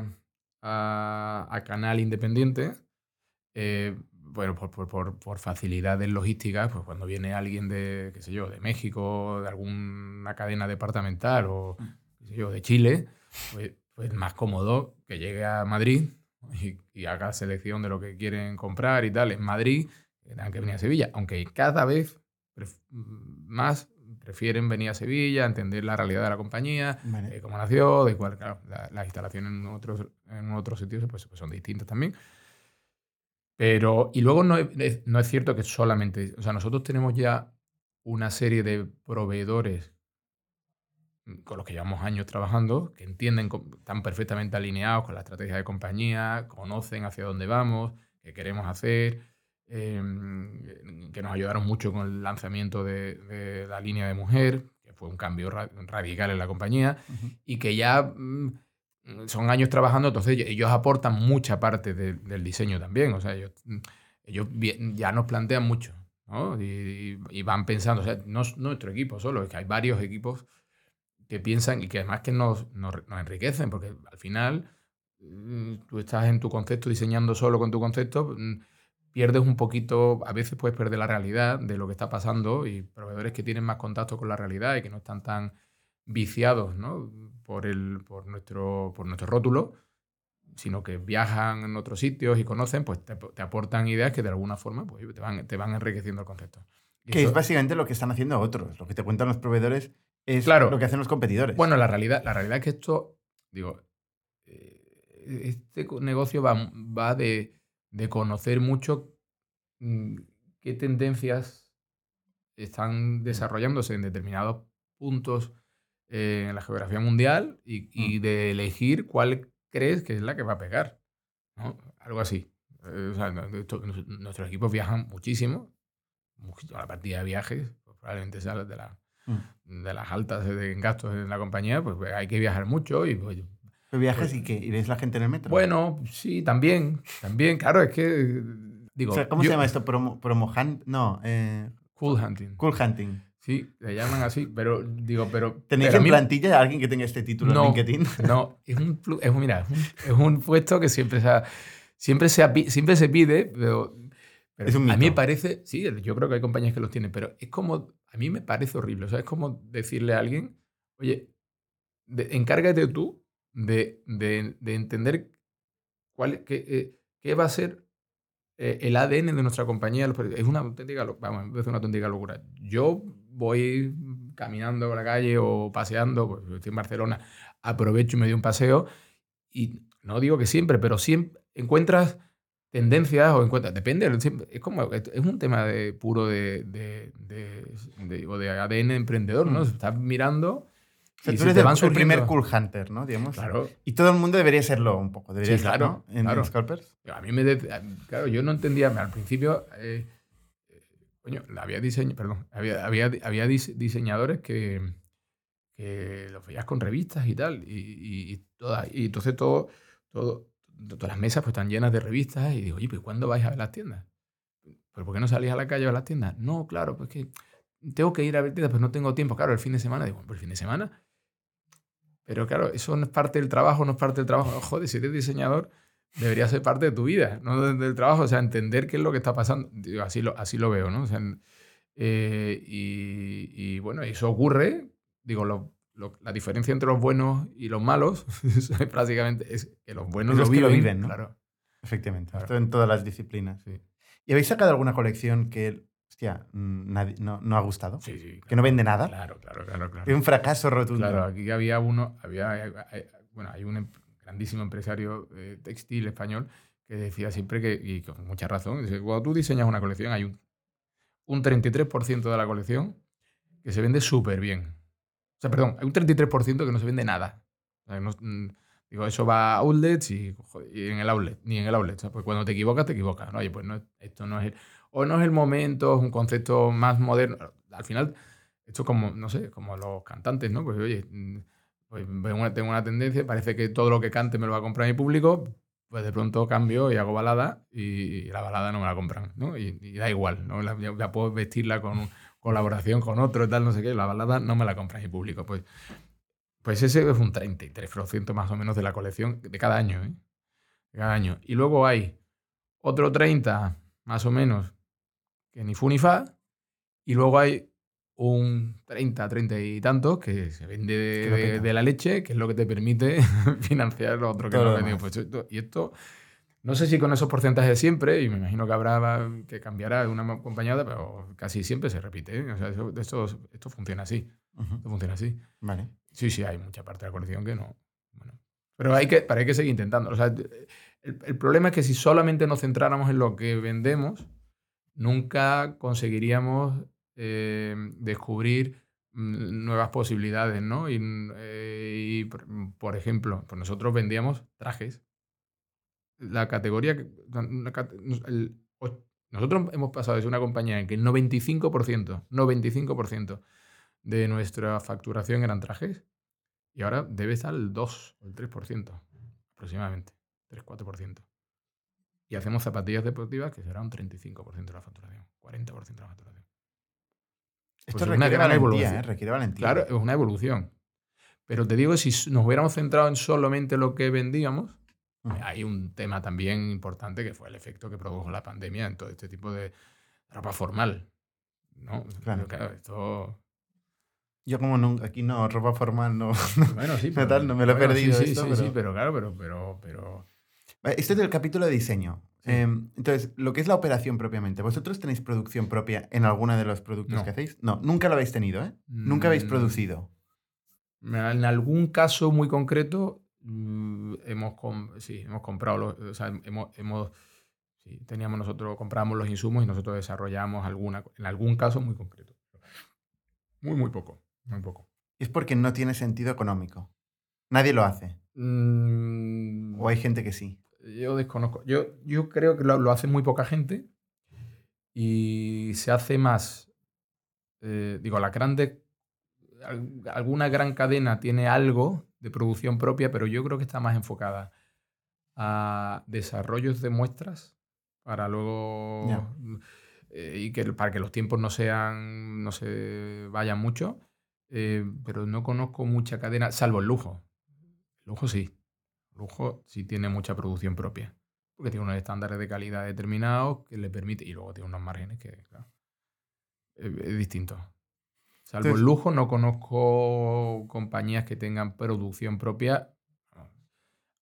a, a canal independiente. eh, bueno, por, por, por, por facilidades logísticas, pues cuando viene alguien de, qué sé yo, de México, de alguna cadena departamental o, qué sé yo, de Chile, pues, pues más cómodo que llegue a Madrid y, y haga selección de lo que quieren comprar y tal en Madrid, que tengan que venir a Sevilla, aunque cada vez más prefieren venir a Sevilla, entender la realidad de la compañía, Vale. de cómo nació, de claro, la- las instalaciones en otros, en otros sitios pues, pues son distintas también. Pero, y luego no es, no es cierto que solamente, o sea, nosotros tenemos ya una serie de proveedores con los que llevamos años trabajando, que entienden, están perfectamente alineados con la estrategia de compañía, conocen hacia dónde vamos, qué queremos hacer, em, que nos ayudaron mucho con el lanzamiento de, la línea de mujer, que fue un cambio radical en la compañía, y que ya mm, son años trabajando, entonces ellos aportan mucha parte del diseño también, o sea, ellos, ellos ya nos plantean mucho. ¿no? Y, van pensando, o sea, no es nuestro equipo solo, es que hay varios equipos que piensan y que además que nos, nos, enriquecen, porque al final mm, tú estás en tu concepto diseñando solo con tu concepto, mm, pierdes un poquito, a veces puedes perder la realidad de lo que está pasando y proveedores que tienen más contacto con la realidad y que no están tan viciados ¿no? por, el, por, nuestro, por nuestro rótulo, sino que viajan en otros sitios y conocen, pues te, te aportan ideas que de alguna forma pues, te, van, te van enriqueciendo el concepto. que es básicamente lo que están haciendo otros, lo que te cuentan los proveedores es lo que hacen los competidores. Bueno, la realidad, la realidad es que esto, digo, eh, este negocio va, va de, conocer mucho mm, qué tendencias están desarrollándose en determinados puntos eh, en la geografía mundial y, mm. de elegir cuál crees que es la que va a pegar. Algo así. Eh, nuestros equipos viajan muchísimo. La partida de viajes pues, probablemente sea de la Mm. de las altas de gastos en la compañía, pues, pues hay que viajar mucho y pues, viajas pues y, que, y ves la gente en el metro? Bueno, sí, también, también, claro, es que... Digo, ¿Cómo se llama esto? Promo, promo No. Eh, cool hunting. Cool hunting. Sí, le llaman así, pero digo, pero... ¿Tenéis en plantilla a alguien que tenga este título no, en LinkedIn? No, es un, es un, mira, es un, puesto que siempre se, siempre se, siempre se pide, pero, pero a mí me parece, sí, yo creo que hay compañías que los tienen, pero es como a mí me parece horrible. O sea, es como decirle a alguien, oye, encárgate tú de, entender cuál, qué, eh, qué, va a ser eh, el ADN de nuestra compañía. Es una auténtica, vamos, es una auténtica locura. Yo voy caminando por la calle o paseando, pues estoy en Barcelona, aprovecho y me doy un paseo y no digo que siempre, pero siempre encuentras tendencias o encuentras, depende, es como, es un tema de, puro de, de, de, de ADN emprendedor, ¿no? Mm. Estás mirando... y tú eres el, primer cool hunter, ¿no? Digamos. Claro. Y todo el mundo debería serlo un poco, debería sí, claro, En, claro. Scalpers. A mí me... claro, yo no entendía, al principio... Eh, coño, había, diseño, perdón, había, había, había diseñadores que, que los veías con revistas y tal, y, y, y, todas, y entonces todo, todo, todas las mesas pues están llenas de revistas y digo, oye, pues ¿cuándo vais a ver las tiendas? ¿Pero por qué no salís a la calle a ver las tiendas? No, claro, pues que tengo que ir a ver tiendas, pues no tengo tiempo. Claro, el fin de semana, digo, pues el fin de semana. Pero claro, eso no es parte del trabajo, no es parte del trabajo. joder, si eres diseñador, debería ser parte de tu vida, no del trabajo. O sea, entender qué es lo que está pasando. Digo, así, lo, así lo veo, ¿no? O sea, eh, y, y, bueno, eso ocurre, digo, lo, la diferencia entre los buenos y los malos *laughs* prácticamente es que los buenos lo, viven, ¿no? Claro. Efectivamente. Esto en todas las disciplinas. Sí. ¿Y habéis sacado alguna colección que, hostia, mm, no, no, ha gustado? Sí, sí. que no vende nada. Claro, claro, claro. claro. Es un fracaso rotundo. Claro, aquí había uno, había, bueno, hay un em, grandísimo empresario eh, textil español que decía siempre que, y con mucha razón, dice, cuando tú diseñas una colección hay un, un 33% de la colección que se vende súper bien. O sea, perdón, hay un 33% que no se vende nada. Mm, digo, eso va a outlets y, en el outlet, ni en el outlet. pues cuando te equivocas, te equivocas. ¿no? Oye, pues no, esto no es el, o no es el momento, es un concepto más moderno. Al final, esto es como, no sé, como los cantantes, ¿no? Pues oye, mm, pues, tengo una tendencia, parece que todo lo que cante me lo va a comprar mi público, pues de pronto cambio y hago balada y, la balada no me la compran, ¿no? Y, da igual, ¿no? ya puedo vestirla con colaboración con otro y tal, no sé qué, la balada no me la compra mi público. Pues, pues ese es un 33% más o menos de la colección de cada año. ¿eh? cada año. Y luego hay otro 30 más o menos que ni fu ni fa. Y luego hay un 30, 30 y tantos que se vende de, la leche, que es lo que te permite *laughs* financiar lo otro que no vendido. Pues y esto no sé si con esos porcentajes de siempre, y me imagino que habrá que cambiará una acompañada, pero casi siempre se repite. ¿eh? O sea, esto, esto, funciona así. Esto funciona así. Vale. Sí, sí, hay mucha parte de la colección que no. Bueno. Pero hay que, para hay que seguir intentando. O sea, el, problema es que si solamente nos centráramos en lo que vendemos, nunca conseguiríamos eh, descubrir mm, nuevas posibilidades, ¿no? Y, eh, y por, ejemplo, pues nosotros vendíamos trajes la categoría, el Nosotros hemos pasado de una compañía en que el 95%, 95% de nuestra facturación eran trajes y ahora debe estar el 2 o el 3% aproximadamente, 3-4%. Y hacemos zapatillas deportivas que será un 35% de la facturación, 40% de la facturación. Esto Pues es requiere una gran valentía, evolución. ¿eh? Requiere valentía. Claro, es una evolución. Pero te digo, si nos hubiéramos centrado en solamente lo que vendíamos, Mm. hay un tema también importante que fue el efecto que produjo la pandemia en todo este tipo de ropa formal. ¿no? Claro. Claro, esto... Yo como nunca, aquí no, ropa formal no. *laughs* Bueno, sí, No tal, no me lo he perdido Sí, sí, esto, sí, pero- sí, pero claro, pero, pero, pero Esto es del capítulo de diseño. Sí. Eh, entonces, lo que es la operación propiamente. ¿Vosotros tenéis producción propia en alguno de los productos No. que hacéis? No, nunca lo habéis tenido, ¿eh? Nunca habéis Mm, producido. En algún caso muy concreto, mm, hemos, sí, hemos comprado, los, o sea, hemos, hemos- sí, teníamos nosotros, compramos los insumos y nosotros desarrollamos alguna, en algún caso muy concreto. Muy, muy poco, muy poco. Es porque no tiene sentido económico. Nadie lo hace. Mm, O hay gente que sí. Yo desconozco. Yo, yo creo que lo, lo hace muy poca gente y se hace más. eh, digo, la grande. al- Alguna gran cadena tiene algo de producción propia, pero yo creo que está más enfocada a desarrollos de muestras para luego. Eh, y que para que los tiempos no sean. no se vayan mucho. eh, pero no conozco mucha cadena, salvo el lujo. El lujo sí. Lujo sí tiene mucha producción propia. Porque tiene unos estándares de calidad determinados que le permite. Y luego tiene unos márgenes que, claro, es, es distinto. Salvo Entonces- el lujo, no conozco compañías que tengan producción propia.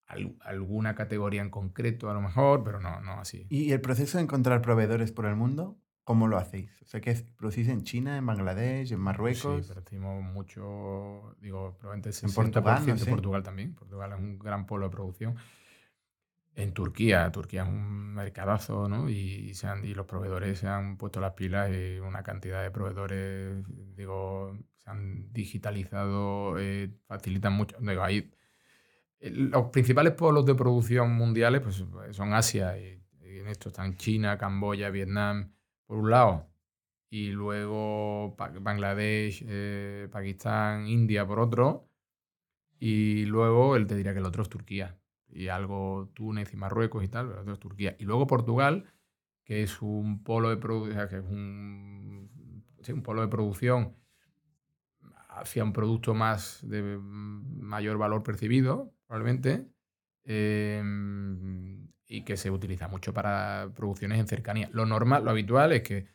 Al- alguna categoría en concreto, a lo mejor, pero no, no así. ¿Y el proceso de encontrar proveedores por el mundo? ¿Cómo lo hacéis? O sea, que producís en China, en Bangladesh, en Marruecos. Sí, producimos mucho, digo, probablemente el En 60% Portugal, no sé. Portugal también. Portugal es un gran polo de producción. En Turquía, Turquía es un mercadazo, ¿no? Y, se han- y los proveedores se han puesto las pilas y una cantidad de proveedores, digo, se han digitalizado, eh, facilitan mucho. Digo, ahí, eh, los principales polos de producción mundiales pues, son Asia y, y en esto están China, Camboya, Vietnam, por un lado, y luego Bangladesh, eh, Pakistán, India por otro, y luego él te diría que el otro es Turquía, y algo Túnez y Marruecos y tal, pero el otro es Turquía. Y luego Portugal, que es un polo de producción, que es un, un polo de producción hacia un producto más de mm, mayor valor percibido, probablemente, eh, y que se utiliza mucho para producciones en cercanía. Lo normal, lo habitual es que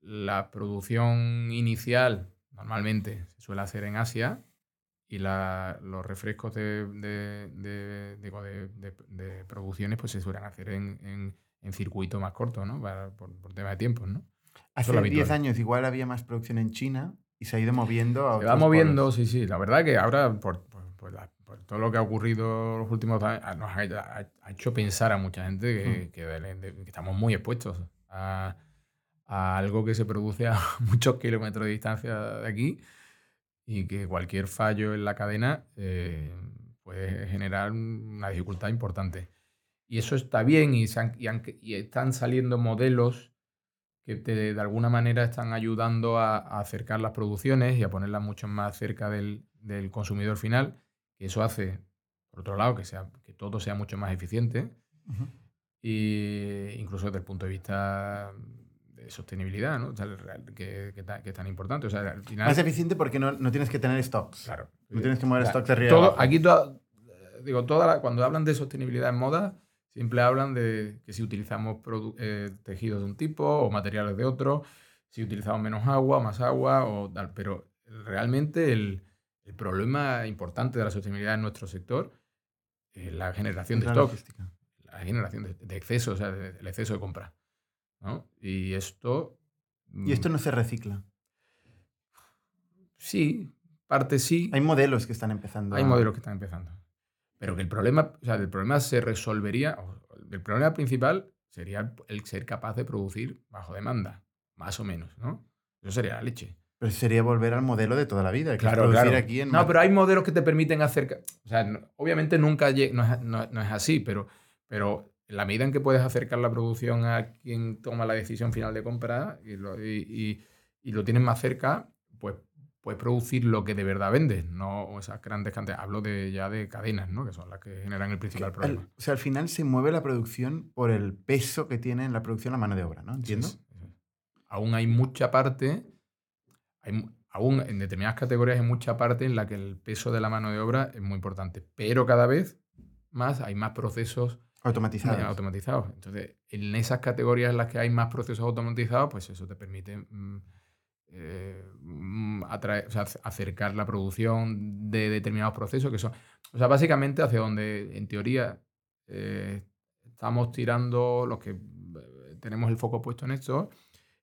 la producción inicial normalmente se suele hacer en Asia y la- los refrescos de, de, de- producciones pues se suelen hacer en, en, en circuito más corto, ¿no? Para- por, por tema de tiempos, ¿no? Hace lo 10 habitual. años igual había más producción en China y se ha ido moviendo a Se va moviendo, polos. sí, sí. La verdad que ahora, por, por- por la- por todo lo que ha ocurrido los últimos años, ah, nos ha, ha- ha hecho pensar a mucha gente que, Mm. que de- de- que estamos muy expuestos a, a algo que se produce *laughs* a muchos kilómetros de distancia de aquí y que cualquier fallo en la cadena eh, puede generar una dificultad importante. Y eso está bien y, se han- y han- y están saliendo modelos que te- de alguna manera están ayudando a, a acercar las producciones y a ponerlas mucho más cerca del, del consumidor final, eso hace, por otro lado, que, sea, que todo sea mucho más eficiente, Ujú. y incluso desde el punto de vista de sostenibilidad, ¿no? O sea, que, que que es tan importante. O sea, al final, Más eficiente porque no, no tienes que tener stocks. claro. No tienes que mover O sea, stocks de arriba todo- aquí toda- digo, toda la- cuando hablan de sostenibilidad en moda, siempre hablan de que si utilizamos eh, tejidos de un tipo o materiales de otro, si utilizamos menos agua, más agua o tal. Pero realmente el, el problema importante de la sostenibilidad en nuestro sector es la generación de La stock, logística. la generación de, de exceso, o sea, de- el exceso de compra. ¿no? Y esto... Y esto no se recicla. Sí, parte sí. Hay modelos que están empezando. Hay a- modelos que están empezando. Pero que el problema, o sea, el problema se resolvería, el problema principal sería el- el ser capaz de producir bajo demanda, más o menos, ¿no? Eso sería la leche. Pero sería volver al modelo de toda la vida. Que Claro, aquí en No, pero hay modelos que te permiten acercar. O sea, no- obviamente nunca no es, no- no es así, pero, pero en la medida en que puedes acercar la producción a quien toma la decisión final de compra y lo, y, y lo tienes más cerca, pues puedes producir lo que de verdad vendes, no esas grandes cantidades. Hablo de, ya de cadenas, ¿no? que son las que generan el principal problema. o sea, al final se mueve la producción por el peso que tiene en la producción la mano de obra, ¿no? ¿Entiendo? Aún hay mucha parte, hay, aún en determinadas categorías hay mucha parte en la que el peso de la mano de obra es muy importante, pero cada vez más hay más procesos automatizados. automatizados. Entonces, en esas categorías en las que hay más procesos automatizados, pues eso te permite... Mm, eh, mm, acercar la producción de determinados procesos que son. O sea, básicamente hacia donde en teoría eh, estamos tirando, los que eh, tenemos el foco puesto en esto,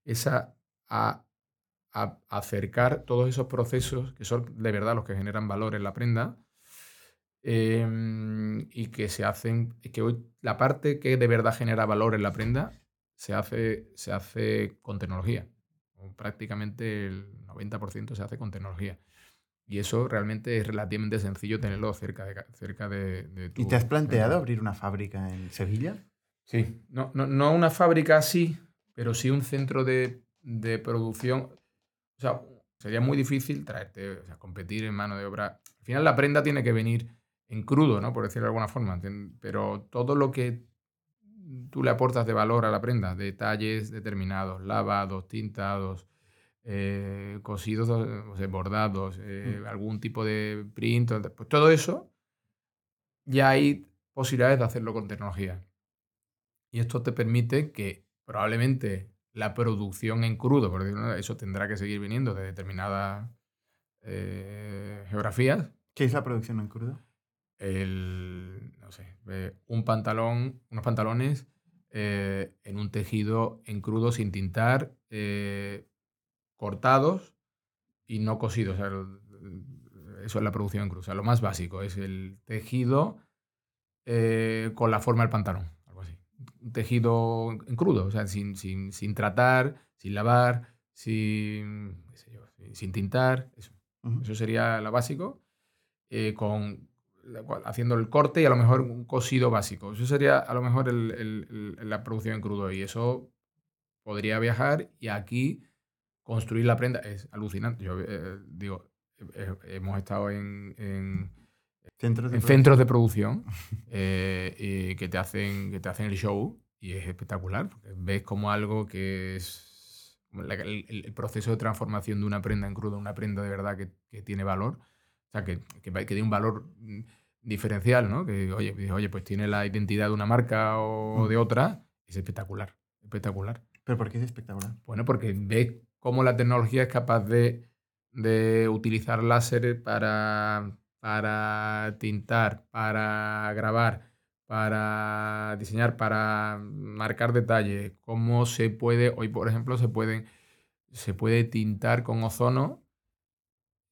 es a, acercar todos esos procesos que son de verdad los que generan valor en la prenda. Em, y que se hacen, que hoy la parte que de verdad genera valor en la prenda se hace, se hace con tecnología prácticamente el 90% se hace con tecnología. Y eso realmente es relativamente sencillo tenerlo cerca de, cerca de, tu... ¿Y te has planteado abrir una fábrica en Sevilla? Sí, no, no, una fábrica así, pero sí un centro de, producción. O sea, sería muy difícil traerte, o sea, competir en mano de obra. Al final la prenda tiene que venir en crudo, ¿no? Por decirlo de alguna forma. Pero todo lo que tú le aportas de valor a la prenda, detalles determinados, lavados, tintados, eh, cosidos, bordados, eh, mm. algún tipo de print, pues todo eso, ya hay posibilidades de hacerlo con tecnología. Y esto te permite que probablemente la producción en crudo, por decirlo, eso tendrá que seguir viniendo de determinadas eh, geografías. ¿Qué es la producción en crudo? El, no sé, un pantalón, unos pantalones eh, en un tejido en crudo sin tintar, eh, cortados y no cosidos. eso es la producción en crudo. O sea, lo más básico es el tejido eh, con la forma del pantalón. Tejido en crudo, o sea, sin, sin, sin tratar, sin lavar, sin, sin tintar. Eso, eso sería lo básico. con, haciendo el corte y a lo mejor un cosido básico. Eso sería a lo mejor la producción en crudo y eso podría viajar y aquí construir la prenda es alucinante. Yo eh, digo, hemos estado en, centros de centros de producción *laughs* eh, que, te hacen, que te hacen el show y es espectacular. Porque ves como algo que es el, proceso de transformación de una prenda en crudo, una prenda de verdad que, que tiene valor o sea, que, que, que tiene un valor mm, diferencial, ¿no? Que, oye, oye, pues tiene la identidad de una marca o de otra, es espectacular, espectacular. ¿Pero por qué es espectacular? Bueno, porque ves cómo la tecnología es capaz de, de utilizar láser para, para tintar, para grabar, para diseñar, para marcar detalles, cómo se puede, hoy por ejemplo, se, pueden, se puede tintar con ozono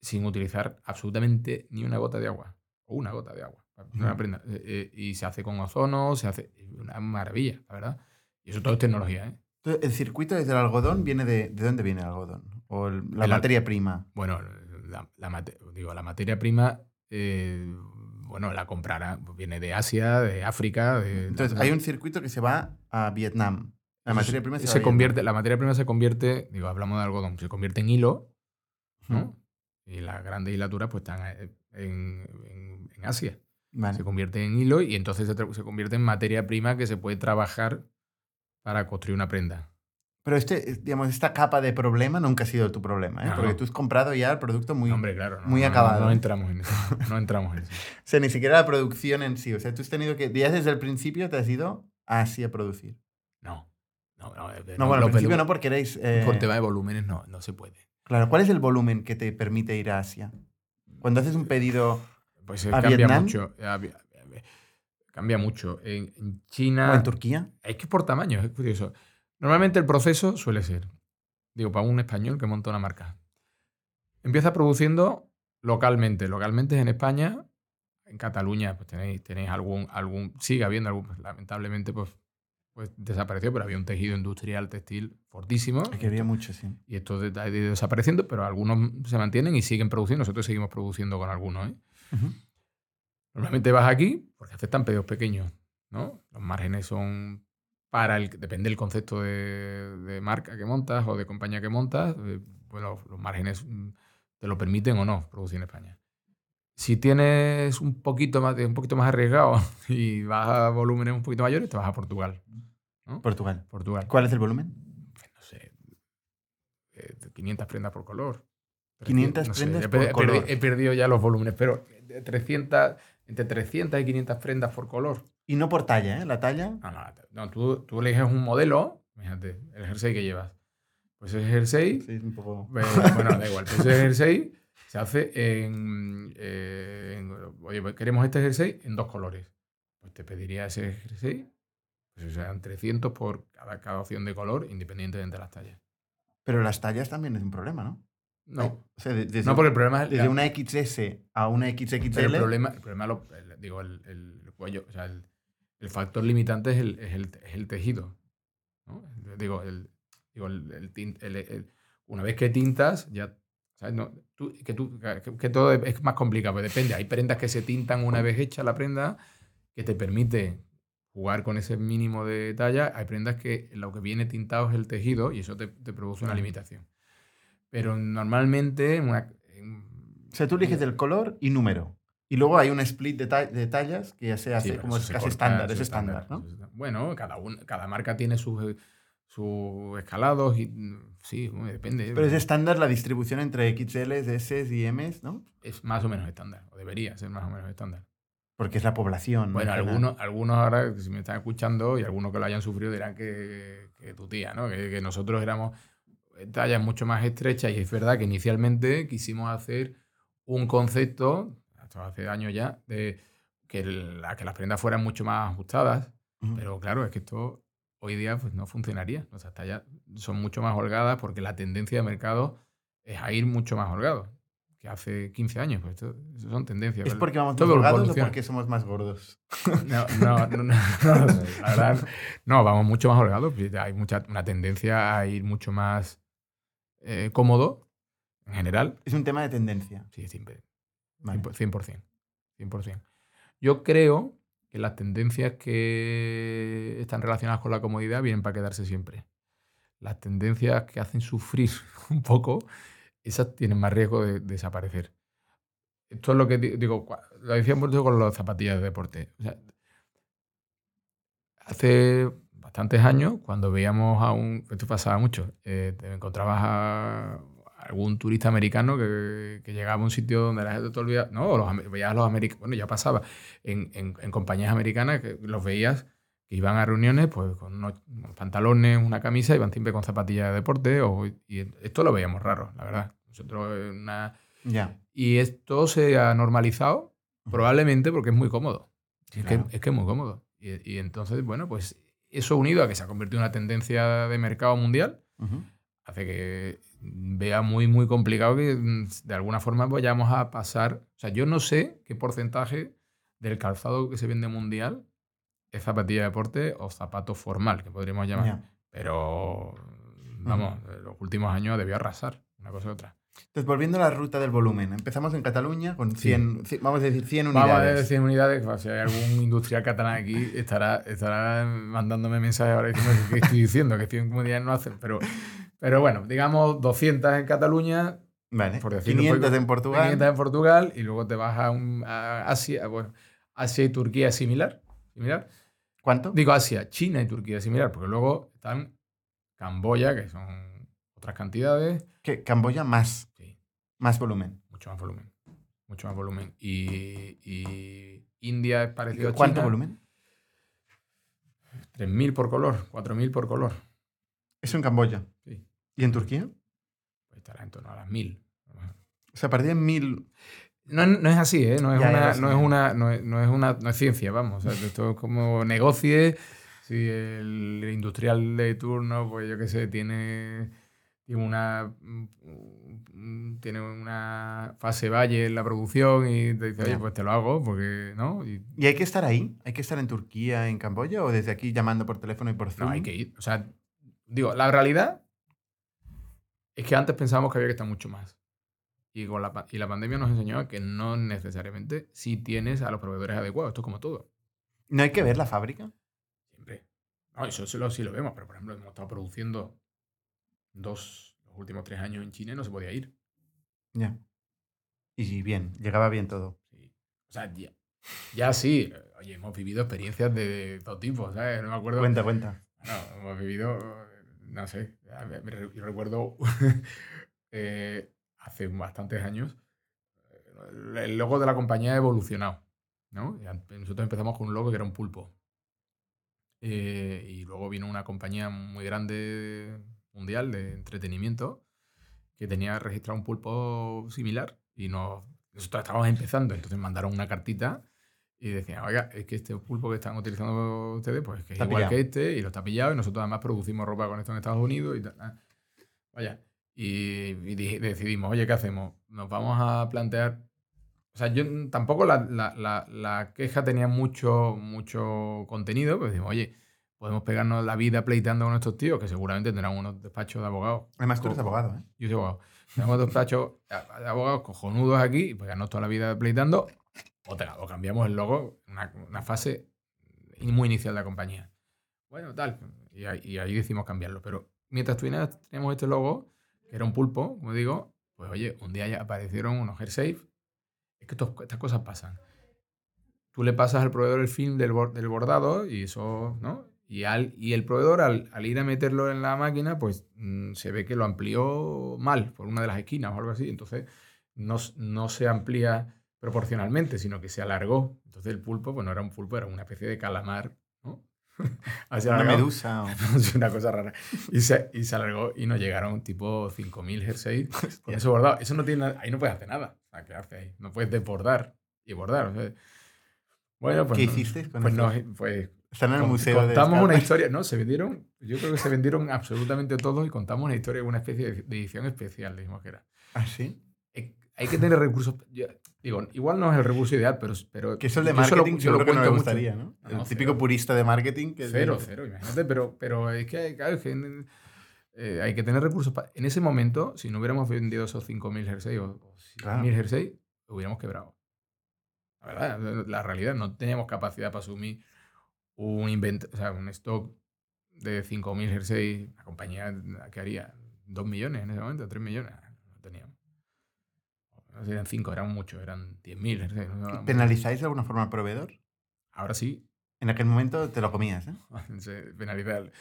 sin utilizar absolutamente ni una gota de agua, o una gota de agua. Eh, eh, y se hace con ozono, se hace una maravilla, la verdad. Y eso todo es tecnología. ¿eh? ¿El circuito desde el algodón viene de, de dónde viene el algodón? ¿O la materia prima? Bueno, la, digo, la materia prima, bueno, la comprará, viene de Asia, de África. Entonces, hay un circuito que se va a Vietnam. La materia prima se, convierte, La materia prima se convierte, digo, hablamos de algodón, se convierte en hilo, ¿no? Y las grandes hilaturas pues están eh, en, en, Asia. Se convierte en hilo y entonces se, convierte en materia prima que se puede trabajar para construir una prenda. Pero este, digamos, esta capa de problema nunca ha sido tu problema, ¿eh? porque tú has comprado ya el producto muy, claro, muy acabado. No, entramos en eso. No entramos en eso. *laughs* o sea, ni siquiera la producción en sí. O sea, tú has tenido que, ya desde el principio te has ido así a producir. No. No, no, eh, no, bueno, al principio no porque queréis... Eh... Por tema de volúmenes no, no se puede. Claro, ¿cuál es el volumen que te permite ir a Asia? Cuando haces un pedido pues eh, cambia mucho. Eh, cambia mucho. En, China. ¿O en Turquía? Es que por tamaño, es curioso. Normalmente el proceso suele ser, digo, para un español que monta una marca. Empieza produciendo localmente. Localmente en España, en Cataluña, pues tenéis, tenéis algún, algún, sigue habiendo algún, pues, lamentablemente, pues pues desapareció, pero había un tejido industrial textil fortísimo. que había mucho, sí. Y esto ha ido desapareciendo, pero algunos se mantienen y siguen produciendo. Nosotros seguimos produciendo con algunos. ¿eh? Normalmente vas aquí porque aceptan pedidos pequeños. ¿no? Los márgenes son para el, depende del concepto de, de marca que montas o de compañía que montas, eh, bueno, los márgenes mm, te lo permiten o no producir en España. Si tienes un poquito más, un poquito más arriesgado *laughs* y vas a volúmenes un poquito mayores, te vas a Portugal. ¿no? Portugal. Portugal. ¿Cuál es el volumen? No sé. eh, 500 prendas por color. 500 No sé, prendas por he color. He perdido ya los volúmenes, pero de 300, entre 300 y 500 prendas por color. Y no por talla, ¿eh? La talla. No, no, no, tú, tú eliges un modelo, fíjate, el jersey que llevas. Pues ese jersey, Sí, un poco. eh, bueno, da igual, pues ese jersey se hace en, eh, en- Oye, pues queremos este jersey en dos colores. Pues te pediría ese jersey, pues sean 300 por cada, cada opción de color, independientemente de las tallas. Pero las tallas también es un problema, ¿no? No, O sea, de- desde, no porque el problema es... desde una XS a una XXL. Pero el problema, el problema lo- el- digo, el, el cuello, o sea, el, el factor limitante es el, es el, es el tejido. ¿no? Digo, el, digo una vez que tintas, ya. ¿sabes? No, tú- que, tú- que- que todo es más complicado, pues depende. Hay prendas que se tintan una vez hecha la prenda que te permite jugar con ese mínimo de talla. Hay prendas que lo que viene tintado es el tejido y eso te, te produce una limitación. Pero normalmente en una, O sea, tú eliges el color y número. Y luego hay un split de, ta- de tallas que ya se hace Sí, como es casi estándar, es estándar, ¿no? Bueno, cada, un- cada marca tiene sus, sus escalados y mm, sí, depende. Pero es estándar la distribución entre XLs, S y Ms, ¿no? Es más o menos estándar, o debería ser más o menos estándar. Porque es la población. Bueno, algunos, algunos ahora, que si me están escuchando y algunos que lo hayan sufrido dirán que, que tu tía, ¿no? Que, que nosotros éramos tallas mucho más estrechas y es verdad que inicialmente quisimos hacer un concepto, esto hace años ya, de que, la, que las prendas fueran mucho más ajustadas, pero claro, es que esto hoy día pues, no funcionaría. Nuestras tallas son mucho más holgadas porque la tendencia de mercado es a ir mucho más holgado que hace 15 años. Pues esto, eso son tendencias. ¿Es porque vamos más holgados o porque somos más gordos? No, no, no, no, *laughs* no la verdad. *laughs* No, vamos mucho más holgados. pues, Hay mucha, una tendencia a ir mucho más eh, cómodo en general. Es un tema de tendencia. Sí, siempre. Vale. 100%. 100%. Yo creo que las tendencias que están relacionadas con la comodidad vienen para quedarse siempre. Las tendencias que hacen sufrir *laughs* un poco, esas tienen más riesgo de, desaparecer. Esto es lo que di- digo, lo decía mucho con las zapatillas de deporte. O sea, hace bastantes años, cuando veíamos a un. Esto pasaba mucho. eh, te encontrabas a algún turista americano que, que llegaba a un sitio donde la gente te olvidaba. No, los, veías a los americanos. Bueno, ya pasaba. En, en- en compañías americanas que los veías que iban a reuniones pues con unos, unos pantalones, una camisa, iban siempre con zapatillas de deporte. O, y esto lo veíamos raro, la verdad. Nosotros en una. Ya. Y esto se ha normalizado, probablemente porque es muy cómodo. Es, Claro. que, es que es muy cómodo. Y, y entonces, bueno, pues eso unido a que se ha convertido en una tendencia de mercado mundial, hace que vea muy, muy complicado que mm, de alguna forma vayamos a pasar. O sea, yo no sé qué porcentaje del calzado que se vende mundial es zapatilla de deporte o zapato formal, que podríamos llamar. Pero, vamos, los últimos años debió arrasar, una cosa u otra. Entonces, volviendo a la ruta del volumen. Empezamos en Cataluña con Sí. 100, ci- vamos a decir 100 unidades. Vamos a ver 100 unidades. pues, Si hay algún industrial catalán aquí, estará, estará mandándome mensajes ahora diciendo que estoy diciendo, que 100 unidades no hacen. Pero, pero bueno, digamos 200 en Cataluña, Vale. por decirlo, 500 porque- en Portugal. 500 en Portugal y luego te vas a, un- a Asia. Bueno, Asia y Turquía es similar. similar. ¿Cuánto? Digo Asia, China y Turquía es similar, porque luego están Camboya, que son otras cantidades. Que Camboya más, Sí, más volumen. mucho más volumen. Mucho más volumen. Y, y India es parecido a ¿Cuánto China. volumen? 3.000 por color, 4.000 por color. Eso en Camboya. Sí. ¿Y en Turquía? Pues estará en torno a las 1.000. O sea, a partir de 1000. No, no es así, ¿eh? No es, Ya, una, no, es una, no, es, no es una no es ciencia, vamos. O sea, esto es como negocie. Si el industrial de turno, pues yo qué sé, tiene, tiene una mm, tiene una fase valle en la producción y te dice, oye, pues te lo hago, porque, ¿no? Y ¿Y hay que estar ahí? ¿Hay que estar en Turquía, en Camboya o desde aquí llamando por teléfono y por Zoom? no, hay que ir. O sea, digo, la realidad es que antes pensábamos que había que estar mucho más. Y, con la, y la pandemia nos enseñó que no necesariamente si tienes a los proveedores adecuados. Esto es como todo. ¿No hay que ver la fábrica? Siempre. No, eso sí lo, sí lo vemos, pero por ejemplo, hemos estado produciendo dos, los últimos tres años en China y no se podía ir. Ya. Y sí, bien, llegaba bien todo. Sí. O sea, ya, ya sí. Oye, hemos vivido experiencias de todo tipo, ¿sabes? No me acuerdo. Cuenta, cuenta. No, hemos vivido, no sé, yo recuerdo *laughs* eh, hace bastantes años, eh, el logo de la compañía ha evolucionado, ¿no? Y Nosotros empezamos con un logo que era un pulpo. Eh, y luego vino una compañía muy grande mundial de entretenimiento que tenía registrado un pulpo similar y nos, nosotros estábamos empezando, entonces mandaron una cartita y decían, oiga, es que este pulpo que están utilizando ustedes, pues que es Está igual pillado. que este y lo está pillado y nosotros además producimos ropa con esto en Estados Unidos y tal. ah. Vaya, y, decidimos, oye, ¿qué hacemos? Nos vamos a plantear... O sea, yo tampoco la, la- la- la queja tenía mucho, mucho contenido, pero decimos, oye, podemos pegarnos la vida pleiteando con estos tíos, que seguramente tendrán unos despachos de abogados. Además, tú eres abogado, ¿eh? Yo soy abogado. Tenemos despachos de abogados cojonudos aquí y pegarnos toda la vida pleitando, o, te- o cambiamos el logo en una, una fase muy inicial de la compañía. Bueno, tal. Y ahí, y ahí decidimos cambiarlo. Pero mientras tuviera- teníamos este logo, que era un pulpo, como digo, pues oye, un día ya aparecieron unos AirSafe. Es que estos- estas cosas pasan. Tú le pasas al proveedor el film del, del bordado y eso, ¿no? Y, al, y el proveedor, al, al ir a meterlo en la máquina, pues mm, se ve que lo amplió mal por una de las esquinas o algo así. Entonces no, no se amplía proporcionalmente, sino que se alargó. Entonces el pulpo, pues no era un pulpo, era una especie de calamar, ¿no? *laughs* Así Una alargado. medusa. o- *laughs* una cosa rara. Y se, y se alargó y nos llegaron tipo 5.000 jerseys con eso bordado. Eso no tiene nada, ahí no puedes hacer nada. ¿qué haces ahí? No puedes desbordar y bordar. o sea. bueno, pues ¿Qué no- hicisteis con Pues, eso? no, pues Están en el con- museo de contamos una Scalper. historia. No, se vendieron, yo creo que se vendieron absolutamente todos y contamos una historia, una especie de, de edición especial, dijimos que era. ¿Ah, sí? Eh, Hay que tener recursos. yo- digo, igual no es el recurso ideal, pero. pero Que eso el de yo lo- marketing yo lo seguro que no cuento le mucho. gustaría, ¿no? El no, típico cero. purista de marketing que... es Cero, de- cero, imagínate, pero, pero es que, hay- claro, es que eh, hay que tener recursos. pa- En ese momento, si no hubiéramos vendido esos 5.000 jerseys o, o 6.000 Claro. jerseys, hubiéramos quebrado. La verdad, la realidad, no teníamos capacidad para asumir un invento, o sea, un stock de 5.000 jerseys, la compañía que haría 2 millones en ese momento, 3 millones, no teníamos. No serían 5, eran muchos, eran 10.000 jerseys. no. ¿Penalizáis de alguna forma al proveedor? Ahora sí, En aquel momento te lo comías, ¿eh? *laughs* penalizar.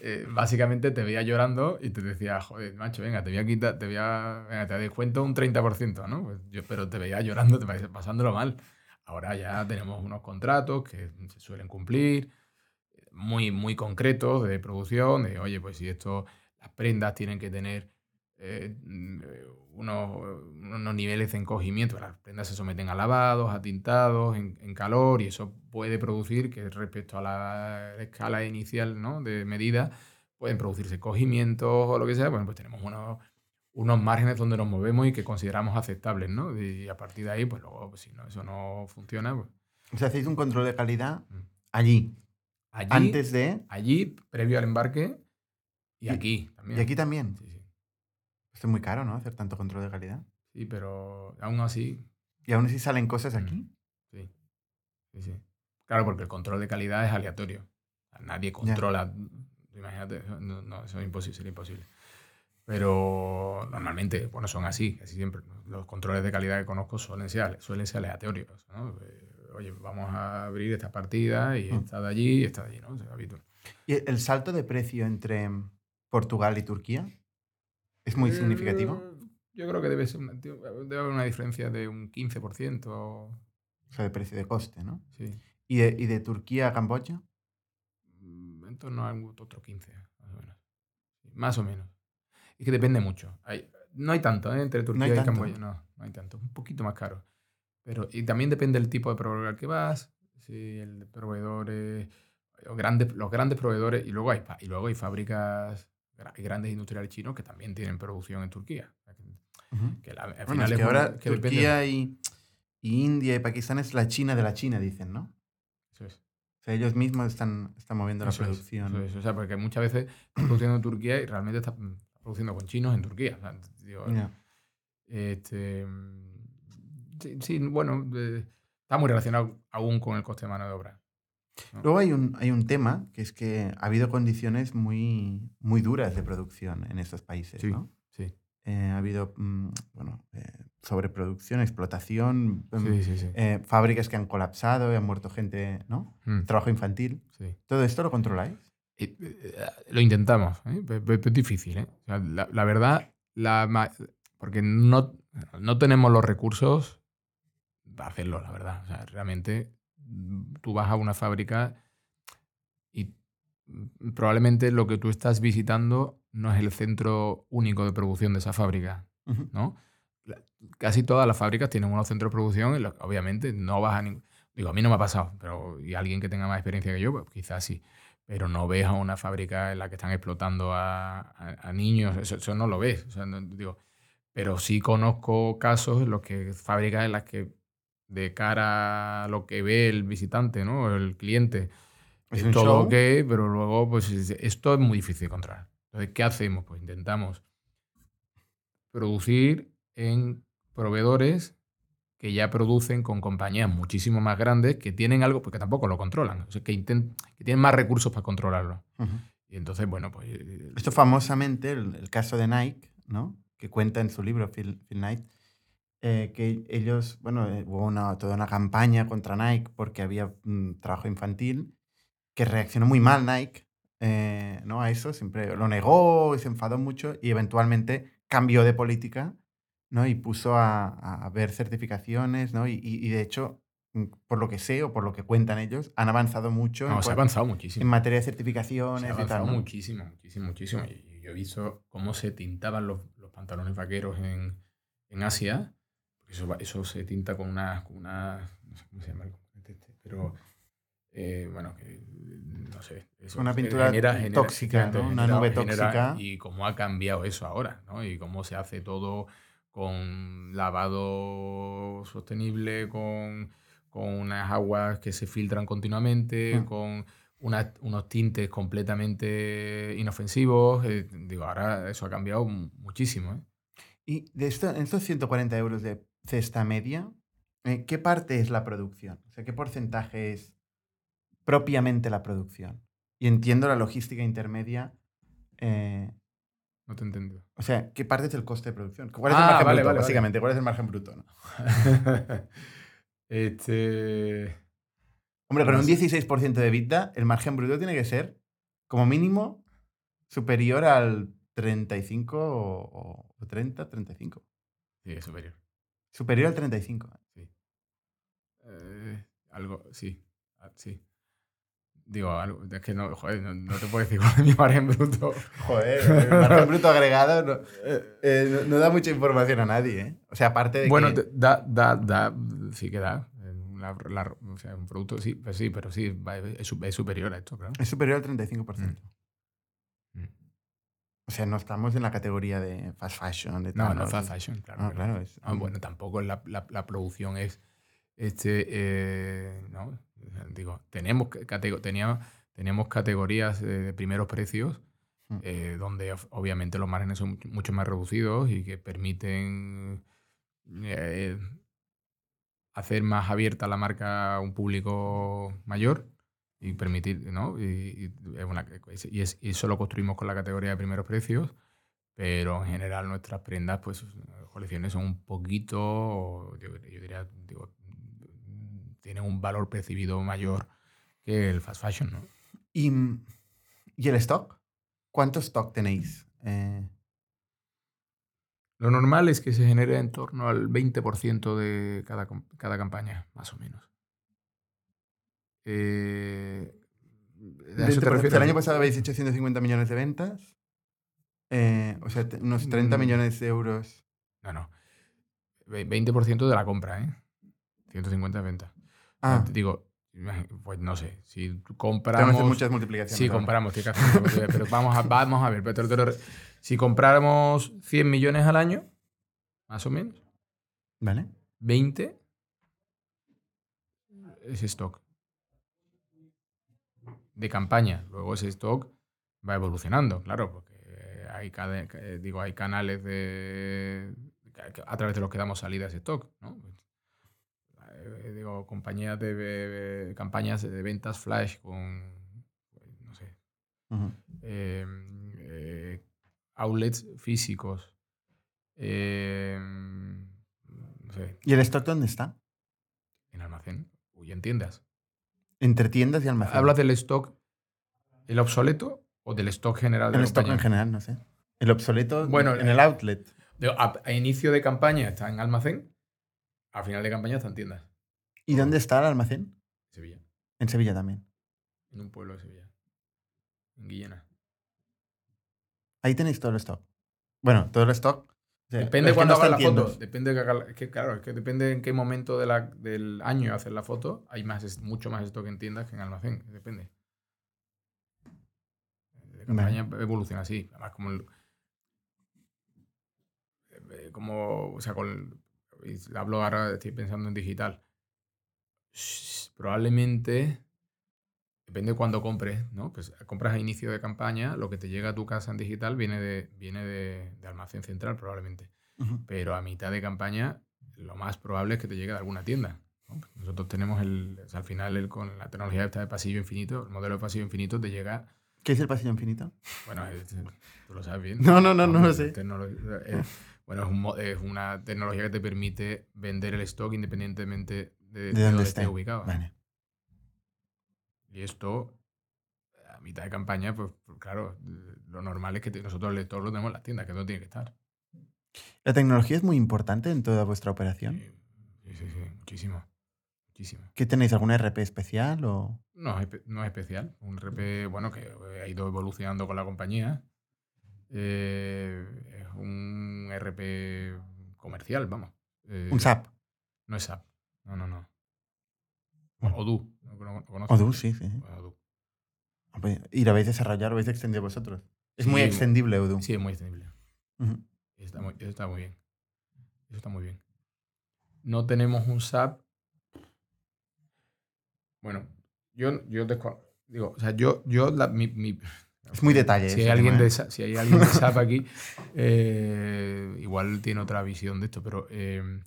Eh, básicamente te veía llorando y te decía, joder, macho, venga, te voy a quitar, te voy a, venga, te descuento un 30%, ¿no? Pues yo, pero te veía llorando, te pasándolo mal. Ahora ya tenemos unos contratos que se suelen cumplir, muy, muy concretos de producción, de, oye, pues si esto, las prendas tienen que tener eh, mm, eh, unos, unos niveles de encogimiento, las prendas se someten a lavados, a tintados, en, calor, y eso puede producir que respecto a la escala inicial ¿no? de medida, pueden producirse cogimientos o lo que sea, bueno, pues tenemos unos, unos márgenes donde nos movemos y que consideramos aceptables, ¿no? Y a partir de ahí, pues luego, pues, si no, eso no funciona, pues O sea, hacéis un control de calidad Mm. allí, allí, antes de... allí, previo al embarque, y Y- aquí también. Y aquí también. Sí, sí. Esto es muy caro, ¿no? Hacer tanto control de calidad. Sí, pero aún así, Y aún así salen cosas Mm. aquí. sí. Sí, sí. Claro, porque el control de calidad es aleatorio. Nadie controla. Imagínate, no, no, eso es imposible, sería imposible. Pero normalmente, bueno, son así, casi siempre. Los controles de calidad que conozco suelen ser, suelen ser aleatorios. ¿no? Eh, Oye, vamos a abrir esta partida y Mm. esta de allí y esta de allí, ¿no? O sea, habitual. ¿Y el salto de precio entre Portugal y Turquía es muy significativo? Eh, Yo creo que debe, ser una, debe haber una diferencia de un 15%. O sea, de precio de coste, ¿no? Sí. ¿Y de, y de Turquía a Camboya? Mm, En torno a otro 15, más o menos. Más o menos. Es que depende mucho. Hay, no hay tanto ¿eh? entre Turquía hay y tanto. Camboya. No, no hay tanto. Un poquito más caro. Pero, y también depende del tipo de proveedor al que vas. Si el proveedor es- los grandes, los grandes proveedores. Y luego hay, y luego hay fábricas, grandes industriales chinos que también tienen producción en Turquía. Que- la- al Bueno, final es que ahora que Turquía y, y India y Pakistán es la China de la China, dicen, ¿no? Eso es. O sea, ellos mismos están, están moviendo la Eso es, producción. eso es. O sea, porque muchas veces está produciendo en Turquía y realmente está mm, produciendo con chinos en Turquía. Digo, este, mm, sí, bueno, eh, está muy relacionado aún con el coste de mano de obra. ¿no? Luego hay un, hay un tema que es que ha habido condiciones muy, muy duras de producción en estos países, Sí, ¿no? sí, Eh, ha habido mm, bueno, eh, sobreproducción, explotación, mm, sí, sí, sí. eh, fábricas que han colapsado y han muerto gente, ¿no? Mm, Trabajo infantil. sí. ¿Todo esto lo controláis? Eh, eh, lo intentamos, ¿eh? Es difícil. ¿eh? O sea, la, la verdad, la porque no, no tenemos los recursos para hacerlo, la verdad. O sea, realmente mm, tú vas a una fábrica y mm, probablemente lo que tú estás visitando no es el centro único de producción de esa fábrica. Ujú. ¿no? La- Casi todas las fábricas tienen unos centros de producción y lo- obviamente no vas a ningún... Digo, a mí no me ha pasado, pero y alguien que tenga más experiencia que yo, pues quizás sí. Pero no ves a una fábrica en la que están explotando a, a- a niños, eso, eso no lo ves. o sea, no- digo, pero sí conozco casos en los que fábricas en las que de cara a lo que ve el visitante, ¿no? El cliente, ¿Es es todo ok, pero luego pues es- esto es muy difícil de controlar. Entonces, ¿qué hacemos? Pues intentamos producir en proveedores que ya producen con compañías muchísimo más grandes que tienen algo, porque tampoco lo controlan, o sea, que, que tienen más recursos para controlarlo. Y entonces, bueno, pues... eh, Esto famosamente, el, el caso de Nike, ¿no? Que cuenta en su libro Phil, Phil Knight, eh, que ellos, bueno, eh, hubo una, toda una campaña contra Nike porque había mm, trabajo infantil, que reaccionó muy mal Nike, eh, ¿no? A eso, siempre lo negó y se enfadó mucho y eventualmente cambió de política, ¿no? Y puso a, a ver certificaciones, ¿no? Y, y- de hecho, mm, por lo que sé o por lo que cuentan ellos, han avanzado mucho no, en, se ha avanzado en muchísimo. materia de Se certificaciones y avanzado tal. ¿no? muchísimo, muchísimo, muchísimo. Y yo he visto cómo se tintaban los, los pantalones vaqueros en, en Asia. Eso, eso se tinta con una, con una... No sé cómo se llama este, pero... eh, bueno, que, no sé. Eso Una pintura tóxica, ¿no? Una nube tóxica. Y cómo ha cambiado eso ahora, ¿no? Y cómo se hace todo con lavado sostenible, con, con unas aguas que se filtran continuamente, Mm. con una- unos tintes completamente inofensivos. eh, digo, ahora eso ha cambiado mu- muchísimo. ¿eh? Y de esto, en estos 140 euros de cesta media, eh, ¿qué parte es la producción? O sea, ¿qué porcentaje es propiamente la producción? Y entiendo la logística intermedia. eh, No te he entendido. o sea, ¿qué parte es el coste de producción? ¿Cuál es el Ah, margen vale, bruto, vale, vale. básicamente? ¿Cuál es el margen bruto? no? *laughs* este. Hombre, con un sé. 16% de EBITDA, el margen bruto tiene que ser, como mínimo, superior al 35 o, o 30, 35. Sí, es superior. Superior al 35. Sí. Eh, algo, sí. ah, Sí. Digo, algo, es que no, joder, no, no te puedo decir *laughs* cuál es mi margen bruto. Joder, el margen *laughs* bruto agregado no, eh, no- no da mucha información a nadie, ¿eh? O sea, aparte de Bueno, que... te- da, da, da, sí que da. Eh, la- la- o sea, un producto, sí, pues sí, pero sí, es, su- es superior a esto, claro. Es superior al 35%. Mm. O sea, no estamos en la categoría de fast fashion. De No, no ¿no? fast fashion, claro. No, claro. Es, Ah, bueno, tampoco la, la- la producción es. Este, eh, ¿no? Digo, tenemos, teníamos, teníamos categorías de, primeros precios Mm. eh, donde obviamente los márgenes son mucho- mucho más reducidos y que permiten eh, hacer más abierta la marca a un público mayor y permitir, ¿no? Y, y es una- y es- y eso lo construimos con la categoría de primeros precios, pero en general nuestras prendas, pues colecciones son un poquito, yo, yo diría, digo, tienen un valor percibido mayor que el fast fashion, ¿no? ¿Y, ¿Y el stock? ¿Cuánto stock tenéis? Eh, Lo normal es que se genere en torno al 20% de cada, cada campaña, más o menos. Eh, ¿a eso te 20%. refieres? el año pasado habéis hecho 150 millones de ventas. Eh, o sea, unos 30 Mm. millones de euros. No, no. Ve- 20% de la compra, ¿eh? 150 de venta. Ah, Digo, pues no sé, si tenemos que compramos... hacer muchas multiplicaciones. Sí, compramos, tiene que hacer pero vamos a, vamos a ver. pero si compráramos 100 millones al año, más o menos, ¿Vale? 20 es stock. De campaña. Luego ese stock va evolucionando, claro, porque hay, digo, hay canales de, a través de los que damos salida a ese stock. ¿no? Eh, digo, compañías de, de- campañas de ventas flash con, no sé, Ujú. eh, eh, outlets físicos. eh, no sé, ¿Y el stock dónde está? en almacén y en tiendas. Entre tiendas y almacén. ¿Hablas del stock, el obsoleto o del stock general de el stock en general, no sé. El obsoleto Bueno, en eh, el outlet. Digo, A, a inicio de campaña está en almacén, a final de campaña está en tiendas. ¿Y dónde está el almacén? Sevilla, En Sevilla también. en un pueblo de Sevilla, en Guillena. Ahí tenéis todo el stock. Bueno, todo el stock. o sea, Depende cuándo no hagas la en foto. Depende que claro, es que depende en qué momento de la- del año hacer la foto. Hay más, es- mucho más stock en tiendas que en almacén. Depende. La campaña evoluciona así. Además, como el- eh, como, o sea, con, y hablo ahora, estoy pensando en digital. Probablemente, depende de cuándo compres, ¿no? Pues compras a inicio de campaña, lo que te llega a tu casa en digital viene de, viene de, de almacén central, probablemente. Pero a mitad de campaña, lo más probable es que te llegue de alguna tienda. ¿no? Nosotros tenemos el, o sea, al final el, con la tecnología esta de pasillo infinito, el modelo de pasillo infinito te llega, ¿Qué es el pasillo infinito? *laughs* bueno, es- tú lo sabes bien. No, no, no, no lo sé. es- bueno, es, un es una tecnología que te permite vender el stock independientemente de, De dónde esté. ubicado. Vale. Y esto, a mitad de campaña, pues pues, claro, lo normal es que nosotros el lector lo tenemos en las tiendas, que no tiene que estar. ¿La tecnología es muy importante en toda vuestra operación? Sí, sí, sí, muchísimo. Muchísimo. ¿Qué tenéis? ¿Algún RP especial o...? No, no es especial. Un RP, bueno, que ha ido evolucionando con la compañía. Eh, es un RP comercial, vamos. Eh, Un SAP? No es SAP. No, no, no. Bueno. Odoo, sí, sí. Pues Odoo. Y lo habéis desarrollado, lo habéis extendido vosotros. Es muy extendible, Odoo. Sí, es muy extendible. Eso está muy, eso está muy bien. Eso está muy bien. No tenemos un SAP. Bueno, yo, yo digo, o sea, yo, yo la- mi, mi- *laughs* Es muy detalle. si hay alguien de ¿eh? Si hay alguien de *laughs* SAP aquí, eh, igual tiene otra visión de esto, pero eh,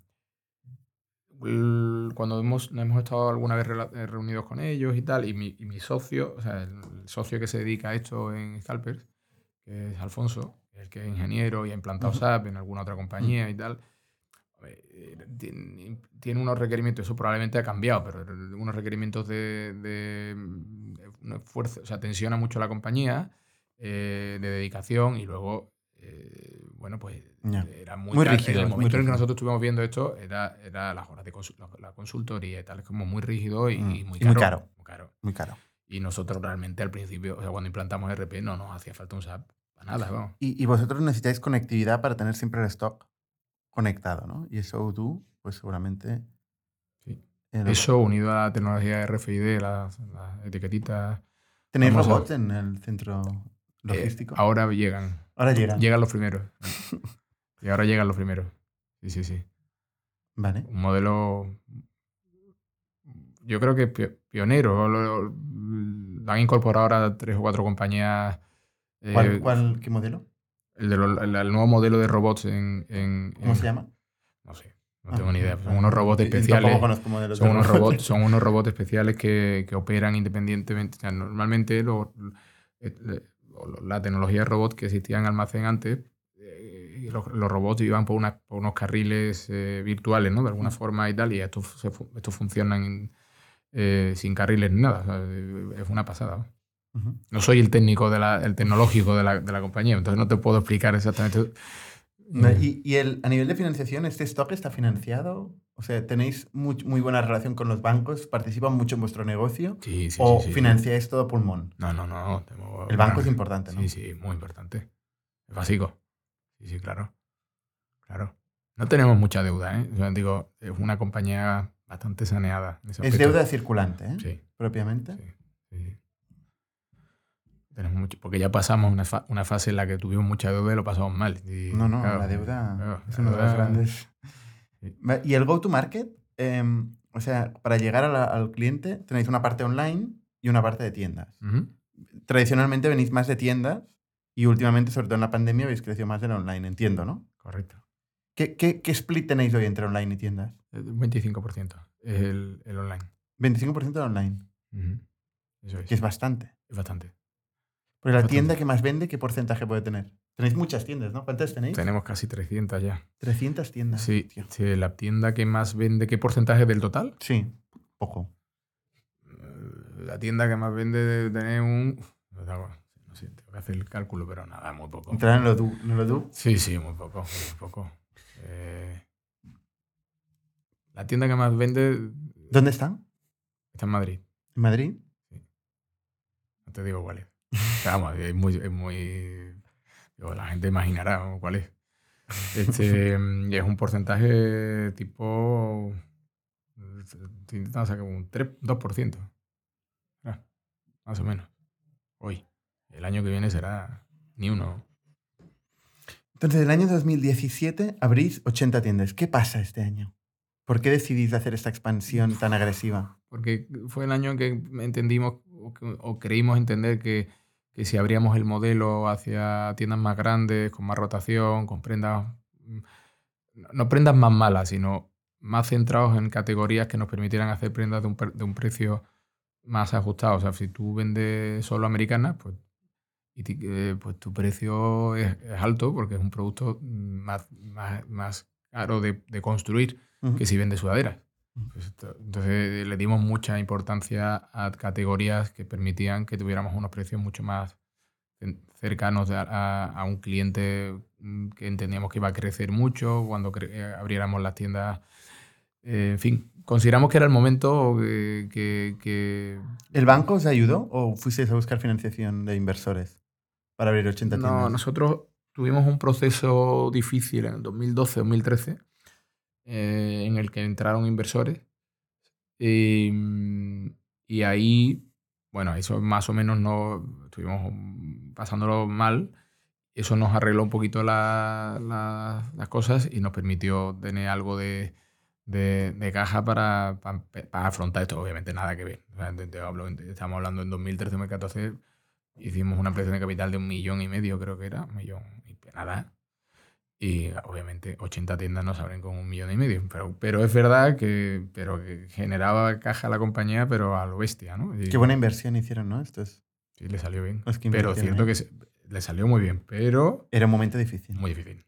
cuando hemos, hemos estado alguna vez eh, reunidos con ellos y tal, y mi, y mi socio, o sea, el socio que se dedica a esto en Scalpers, que es Alfonso, el que es ingeniero y ha implantado. SAP en alguna otra compañía y tal, eh, tiene, tiene unos requerimientos, eso probablemente ha cambiado, pero unos requerimientos de, de, de o sea, tensiona mucho la compañía, eh, de dedicación y luego, eh, bueno, pues era muy, Muy rígido, En el muy momento en el que nosotros estuvimos viendo esto, era, era las horas de la, la consultoría y tal, es como muy rígido y, Mm, y muy y muy caro. caro. muy caro. Muy caro. Y nosotros realmente al principio, o sea, cuando implantamos RP, no nos hacía falta un SAP para nada. Y, y vosotros necesitáis conectividad para tener siempre el stock conectado, ¿no? Y eso Odoo, pues seguramente... Sí. Eso unido a la tecnología RFID, las, las etiquetitas. ¿Tenéis a- robots en el centro eh, logístico? ahora llegan. Ahora llegan. Llegan los primeros. *laughs* y ahora llegan los primeros. Sí, sí, sí. Vale. Un modelo. Yo creo que pio- pionero. Lo, lo- lo han incorporado ahora tres o cuatro compañías. eh, ¿Cuál, cuál- qué modelo? El, de lo- el- el nuevo modelo de robots en. en- ¿Cómo en- se llama? No sé. No Ah, tengo ni idea. Son ah, unos robots especiales. Son unos, robots. son unos robots especiales que, que operan independientemente. O sea, normalmente lo- eh, la tecnología de robot que existía en almacén antes, eh, los, los robots iban por, una- por unos carriles eh, virtuales, ¿no? De alguna forma y tal, y estos, estos funcionan eh, sin carriles ni nada. O sea, es una pasada. ¿no? Soy el técnico, de la, el tecnológico de la, de la compañía, entonces no te puedo explicar exactamente. Y, y el, a nivel de financiación, ¿este stock está financiado? O sea, ¿tenéis muy, muy buena relación con los bancos? ¿Participan mucho en vuestro negocio? sí, sí, ¿O sí, financiáis todo pulmón? No, no, no. tengo- El banco es importante, ¿no? Sí, sí, muy importante. Es básico. Sí, sí, claro. Claro. No tenemos mucha deuda, ¿eh? Digo, es una compañía bastante saneada. Es deuda circulante, ¿eh? Sí, Propiamente. sí. Tenemos mucho, porque ya pasamos una, fa- una fase en la que tuvimos mucha deuda y lo pasamos mal. Y, No, no, claro, la deuda claro, es uno de los grandes. ¿Y el go-to-market? Em, o sea, para llegar la- al cliente tenéis una parte online y una parte de tiendas. Tradicionalmente venís más de tiendas y últimamente, sobre todo en la pandemia, habéis crecido más en online, entiendo, ¿no? Correcto. ¿Qué, qué, qué split tenéis hoy entre online y tiendas? Un 25%. es el, el online. 25% de online. Eso es. que es bastante. Es bastante. Porque la Bastante. tienda que más vende, ¿qué porcentaje puede tener? Tenéis muchas tiendas, ¿no? ¿Cuántas tenéis? Tenemos casi 300 ya. 300 tiendas. Sí, tío. sí, la tienda que más vende, ¿qué porcentaje del total? Sí, poco. Eh, La tienda que más vende debe tener un... No sé, tengo que hacer el cálculo, pero nada, muy poco. Entrar en lo du, en lo du. Sí, sí, muy poco, muy poco. Eh, la tienda que más vende ¿Dónde están? está en Madrid. ¿En Madrid? No te digo cuál es. Vamos, es muy... Es muy la gente imaginará cuál es. *laughs* Este, y es un porcentaje tipo... Estoy intentando sacar un 3, 2%. Ah, más o menos. Hoy. El año que viene será ni uno. Entonces, el año 2017 abrís 80 tiendas. ¿Qué pasa este año? ¿Por qué decidís hacer esta expansión tan agresiva? Porque fue el año en que entendimos o, o creímos entender que, que si abríamos el modelo hacia tiendas más grandes, con más rotación, con prendas, mm, no prendas más malas, sino más centrados en categorías que nos permitieran hacer prendas de un, de un precio más ajustado. O sea, si tú vendes solo americanas, pues, y ti- eh, pues tu precio es, es alto porque es un producto más, más, más caro de, de construir que si vende sudaderas. Pues entonces le dimos mucha importancia a categorías que permitían que tuviéramos unos precios mucho más cercanos a, a- a un cliente mm, que entendíamos que iba a crecer mucho cuando cre- eh, abriéramos las tiendas. Eh, en fin, consideramos que era el momento que, que- que- ¿El banco os ayudó o fuisteis a buscar financiación de inversores para abrir 80 No, tiendas? nosotros tuvimos un proceso difícil en el 2012-2013 eh, en el que entraron inversores y, mm, y ahí, bueno, eso más o menos no estuvimos mm, pasándolo mal. Eso nos arregló un poquito la- la- las cosas y nos permitió tener algo de, de- caja para, para, afrontar esto. Obviamente nada que ver. O sea, te- te hablo- estamos hablando en 2013-2014 hicimos una ampliación de capital de un millón y medio, creo que era, un millón y nada. Y obviamente 80 tiendas no se abren con un millón y medio. Pero, pero es verdad que, pero que generaba caja a la compañía, pero a lo bestia, ¿no? Y, Qué buena inversión hicieron, ¿no? Esto es- Sí, le salió bien. los que Pero cierto ahí. que se- le salió muy bien, pero Era un momento difícil. muy difícil.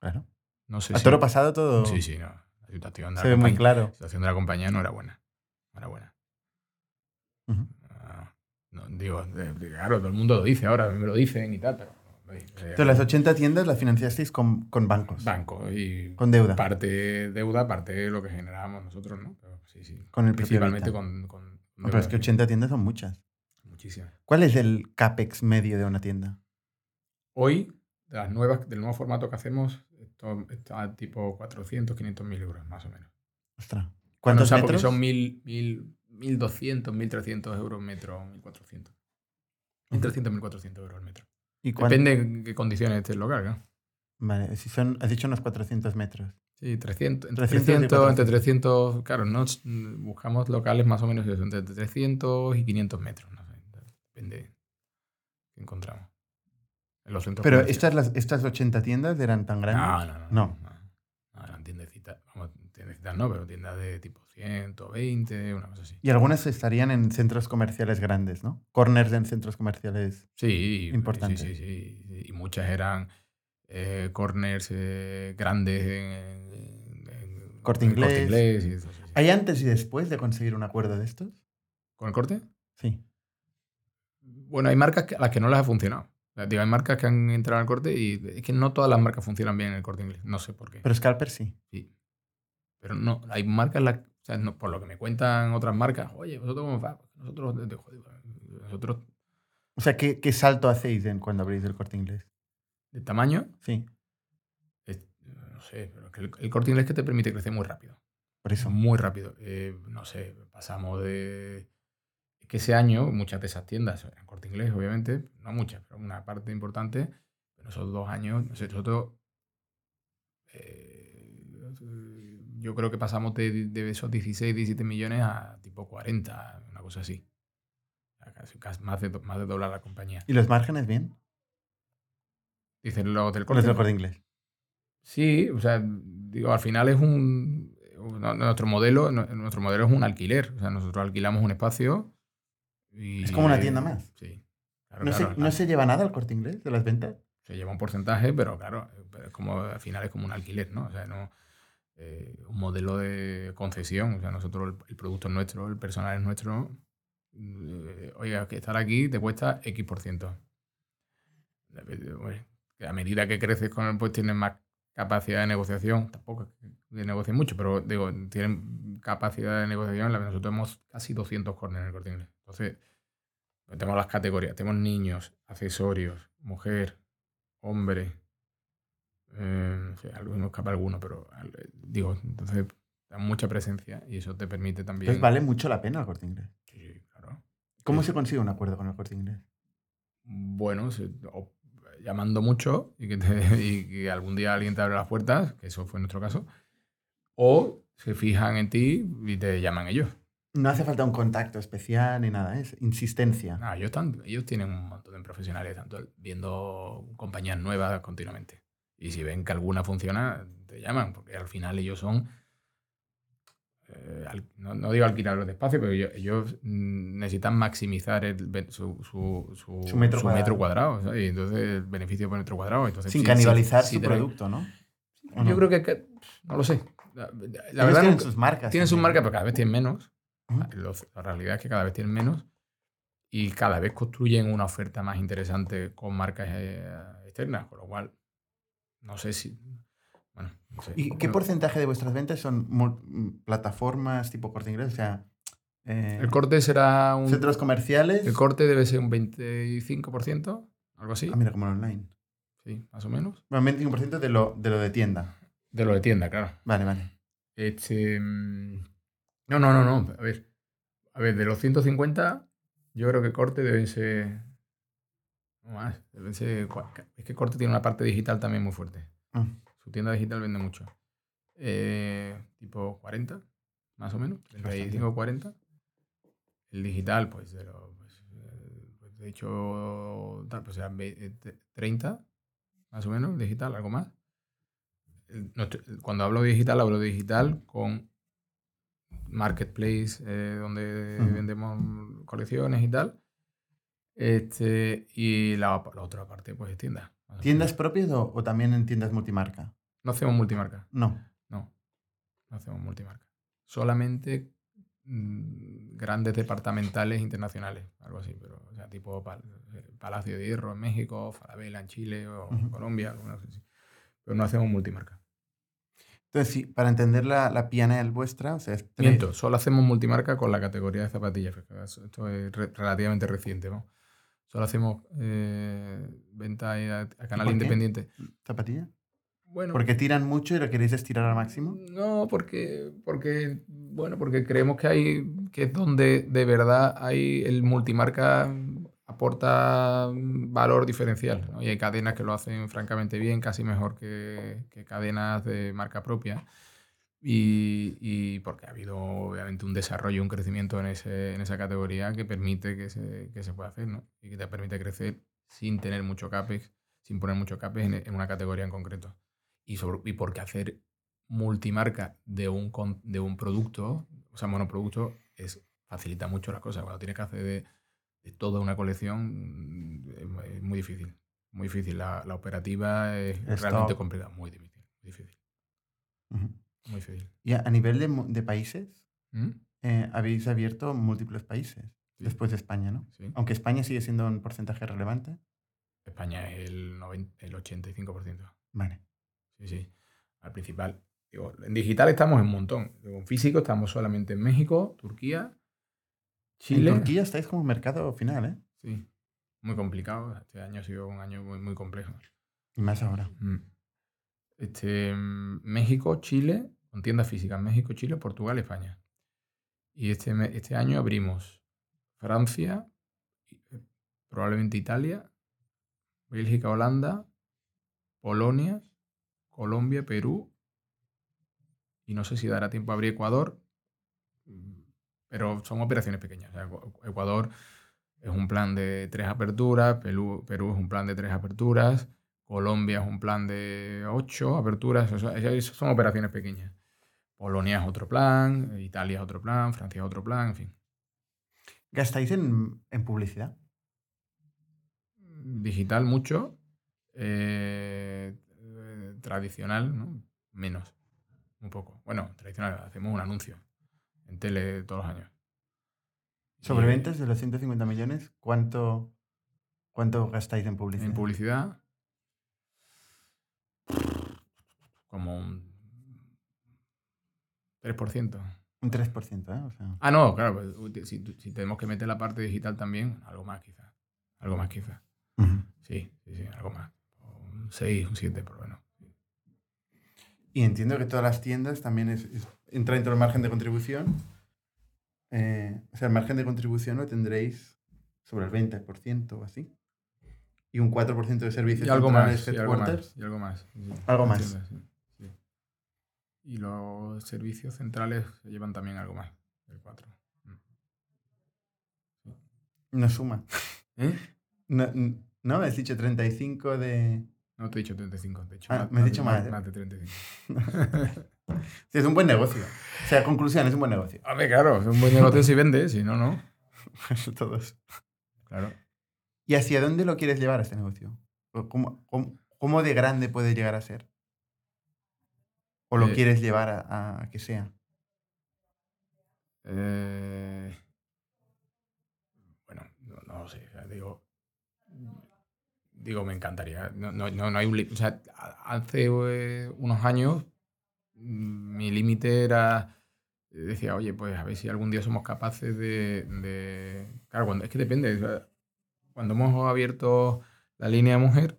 Claro. No sé A si- toro pasado todo Sí, sí, no. La situación de, se la ve muy compañía, claro. la situación de la compañía no era buena. No era buena. Ah, no, digo, claro, todo el mundo lo dice ahora, a mí me lo dicen y tal, pero... Entonces, las 80 tiendas las financiasteis con, con bancos, Banco y con deuda. parte deuda, parte lo que generábamos nosotros, ¿no? Pero sí, sí. Con el Principalmente con, pero es que deuda. 80 tiendas son muchas. Muchísimas. ¿Cuál es el CAPEX medio de una tienda? Hoy, de las nuevas, del nuevo formato que hacemos, esto está tipo 400, 500 mil euros, más o menos. Ostras. Bueno, o ¿Cuántos sea, porque metros? son mil, mil, 1.200, 1.300 euros metro, 1.400. 1.300, 1.400 euros el metro. ¿Y Depende en qué condiciones esté el local, ¿no? Vale, si son, has dicho unos 400 metros. Sí, 300, entre 300 y 300, entre 400. 300, claro, no buscamos locales más o menos eso, entre 300 y 500 metros, no sé, depende de qué encontramos. En los centros Pero estas, las, estas 80 tiendas eran tan grandes. no, no, no, No. no, no, eran tiendecitas, vamos, tiendecitas no, pero tiendas de tipo 120, una cosa así. Y algunas estarían en centros comerciales grandes, ¿no? Corners en centros comerciales. Sí, Importante. Sí, sí, sí, Y muchas eran eh, corners eh, grandes en, en- en- Corte Inglés. y eso, sí, sí. ¿Hay antes y después de conseguir un acuerdo de estos? ¿Con el corte? Sí. Bueno, hay marcas que- a las que no les ha funcionado. Digo, hay marcas que han entrado al corte y es que no todas las marcas funcionan bien en el corte inglés. No sé por qué. Pero Scalper sí. Sí. Pero no, hay marcas, las- o sea, no- por lo que me cuentan otras marcas, oye, ¿vosotros cómo va? Nosotros, joder, nosotros O sea, ¿qué, qué salto hacéis cuando abrís el corte inglés? de tamaño, Sí, es- no sé, pero que el, el corte inglés que te permite crecer muy rápido. por eso. Muy rápido. Eh, no sé, pasamos de... Es que ese año muchas de esas tiendas, en corte inglés obviamente, no muchas, pero una parte importante, pero esos dos años, no sé, nosotros... eh, yo creo que pasamos de, de esos 16, 17 millones a tipo 40, una cosa así. Casi- casi más, de, más de doblar la compañía. ¿Y los márgenes bien? Dicen los del Los corte. del ¿no? corte inglés. Sí, o sea, digo, al final es un. nuestro, modelo, nuestro modelo es un alquiler. O sea, nosotros alquilamos un espacio y... Es como una tienda más. Sí. Claro, ¿No, claro, se, ¿No se lleva nada al corte inglés de las ventas? se lleva un porcentaje, pero claro, pero es como, al final es como un alquiler, ¿no? O sea, no, eh, un modelo de concesión. O sea, nosotros, el, producto es nuestro, el personal es nuestro. Eh, oiga, que estar aquí te cuesta X por ciento. Que A medida que creces con él, pues tienes más capacidad de negociación. Tampoco es que mucho, pero digo, tienen capacidad de negociación. La- Nosotros tenemos casi 200 corners en el corte inglés. Entonces, tenemos las categorías. Tenemos niños, accesorios, mujer, hombre. Eh, no me escapa alguno, pero al- digo, entonces da mucha presencia y eso te permite también. Entonces vale mucho la pena el corte inglés. Sí, claro. ¿Cómo Sí. se consigue un acuerdo con el corte inglés? Bueno, se- o llamando mucho y que, te- *laughs* y que algún día alguien te abre las puertas, que eso fue nuestro caso, o se fijan en ti y te llaman ellos. No hace falta un contacto especial ni nada, es insistencia. Ah, ellos, están, ellos tienen un montón de profesionales, tanto viendo compañías nuevas continuamente. Y si ven que alguna funciona, te llaman, porque al final ellos son, eh, al- no, no digo alquilar los espacios, pero ellos, ellos, mm, necesitan maximizar el su, su, su- Su metro cuadrado. cuadrado, ¿sabes? Y entonces el beneficio por metro cuadrado. Entonces, Sin sí, canibalizar sí, su producto, ¿no? ¿O Yo no? creo que, que- no lo sé. La, verdad, tienen nunca- sus marcas. tienen sus marcas, pero cada vez tienen menos. Los- la realidad es que cada vez tienen menos y cada vez construyen una oferta más interesante con marcas eh, externas, con lo cual no sé si. Bueno, no sé. ¿Y qué porcentaje de vuestras ventas son mm, plataformas tipo corte inglés? O sea, eh, El corte será un. centros comerciales. El corte debe ser un 25%, algo así. Ah, mira, como el online. Sí, más o menos. Bueno, 25% de lo, de lo de tienda. De lo de tienda, claro. Vale, vale. Este. No, no, no, no. A ver. A ver, de los 150, yo creo que corte deben ser. Más. Cua- Es que corte tiene una parte digital también muy fuerte. Ah, Su tienda digital vende mucho. Eh, tipo 40, más o menos. 35 40. El digital, pues, de lo- pues, eh, pues, de hecho, tal, pues serán ve- eh, te- 30, más o menos, digital, algo más. El- nuestro- el- cuando hablo de digital, hablo de digital con marketplace, eh, donde vendemos colecciones y tal. Este, y la, la otra parte, pues, es ¿Tiendas menos. propias o, o también en tiendas multimarca? No hacemos multimarca. No. No, no hacemos multimarca. Solamente mm, grandes departamentales internacionales, algo así, pero o sea, tipo Pal- eh, Palacio de Hierro en México, Falabella en Chile o Ujú. Colombia, así. pero no hacemos multimarca. Entonces, sí, para entender la, la PNL vuestra, o sea, es tres- Miento, solo hacemos multimarca con la categoría de zapatillas. Esto es re- relativamente reciente, ¿no? Solo hacemos eh, venta a, a canal independiente. ¿Zapatilla? Bueno, Porque tiran mucho y lo queréis estirar al máximo. No, porque, porque, bueno, porque creemos que hay, que es donde de verdad hay el multimarca aporta valor diferencial. ¿no? Y hay cadenas que lo hacen francamente bien, casi mejor que, que cadenas de marca propia. Y, y porque ha habido obviamente un desarrollo, un crecimiento en, ese, en esa categoría que permite que se, que se pueda hacer, ¿no? Y que te permite crecer sin tener mucho CAPEX, sin poner mucho CAPEX en, en una categoría en concreto y, sobre, y porque hacer multimarca de un, con- de un producto, o sea, monoproducto, es, facilita mucho las cosas. Cuando tienes que hacer de, de toda una colección, es, mu- es muy difícil. Muy difícil. La, la operativa es realmente complicada. Muy difícil. Muy difícil. Muy difícil. Y a, a nivel de, de países, ¿Mm? eh, habéis abierto múltiples países Sí. después de España, ¿no? Sí. Aunque España sigue siendo un porcentaje relevante. España es el, 90 el 85%. Vale. Sí, sí. Al principal. Digo, en digital estamos en un montón. Digo, en físico estamos solamente en México, Turquía, Chile. En Turquía estáis como mercado final, ¿eh? Sí, muy complicado. Este año ha sido un año muy, muy complejo. Y más ahora. Mm. Este, mm, México, Chile, tiendas físicas, México, Chile, Portugal, España. Y este, este año abrimos Francia, eh, probablemente Italia, Bélgica, Holanda, Polonia, Colombia, Perú. Y no sé si dará tiempo a abrir Ecuador, pero son operaciones pequeñas. Ecuador es un plan de tres aperturas, Perú, Perú es un plan de tres aperturas, Colombia es un plan de ocho aperturas, o son operaciones pequeñas. Polonia es otro plan, Italia es otro plan, Francia es otro plan, en fin. ¿Gastáis en, en publicidad? Digital mucho, eh, tradicional, ¿no? Menos, un poco. Bueno, tradicional, hacemos un anuncio en tele todos los años. Sobre ventas de los 150 millones, ¿cuánto, cuánto gastáis en publicidad? En publicidad, como un 3%. Un 3%, ¿eh? O sea, Ah, no, claro, pues, si, si tenemos que meter la parte digital también, algo más quizás. Algo más quizás. Sí, sí, sí, algo más. Un 6, un 7, por lo menos. Y entiendo que todas las tiendas también es, es- entra dentro del margen de contribución. Eh, o sea, el margen de contribución lo tendréis sobre el 20% o así. Y un 4% de servicios Y algo más, y algo más, y algo más. sí, Algo más. entiendo, sí. Y los servicios centrales se llevan también algo más, el 4. No suma. ¿Eh? No, no, me has dicho 35 de... No te he dicho 35, te he dicho Ah, más, me has dicho más, ¿eh? más de 35. *laughs* Sí, es un buen negocio. O sea, conclusión, es un buen negocio. Hombre, claro, es un buen negocio si vende, si no, no. *laughs* Todos. Claro. ¿Y hacia dónde lo quieres llevar este negocio? ¿O ¿Cómo, cómo, cómo de grande puede llegar a ser? ¿O lo Eh, quieres llevar a, a que sea? Eh, bueno, no, no lo sé. o sea, digo, digo, me encantaría. No, no, no, hay un o sea, hace eh, unos años mm, mi límite era. Decía, oye, pues a ver si algún día somos capaces de. de- Claro, cuando, es que depende. o sea, cuando hemos abierto la línea mujer,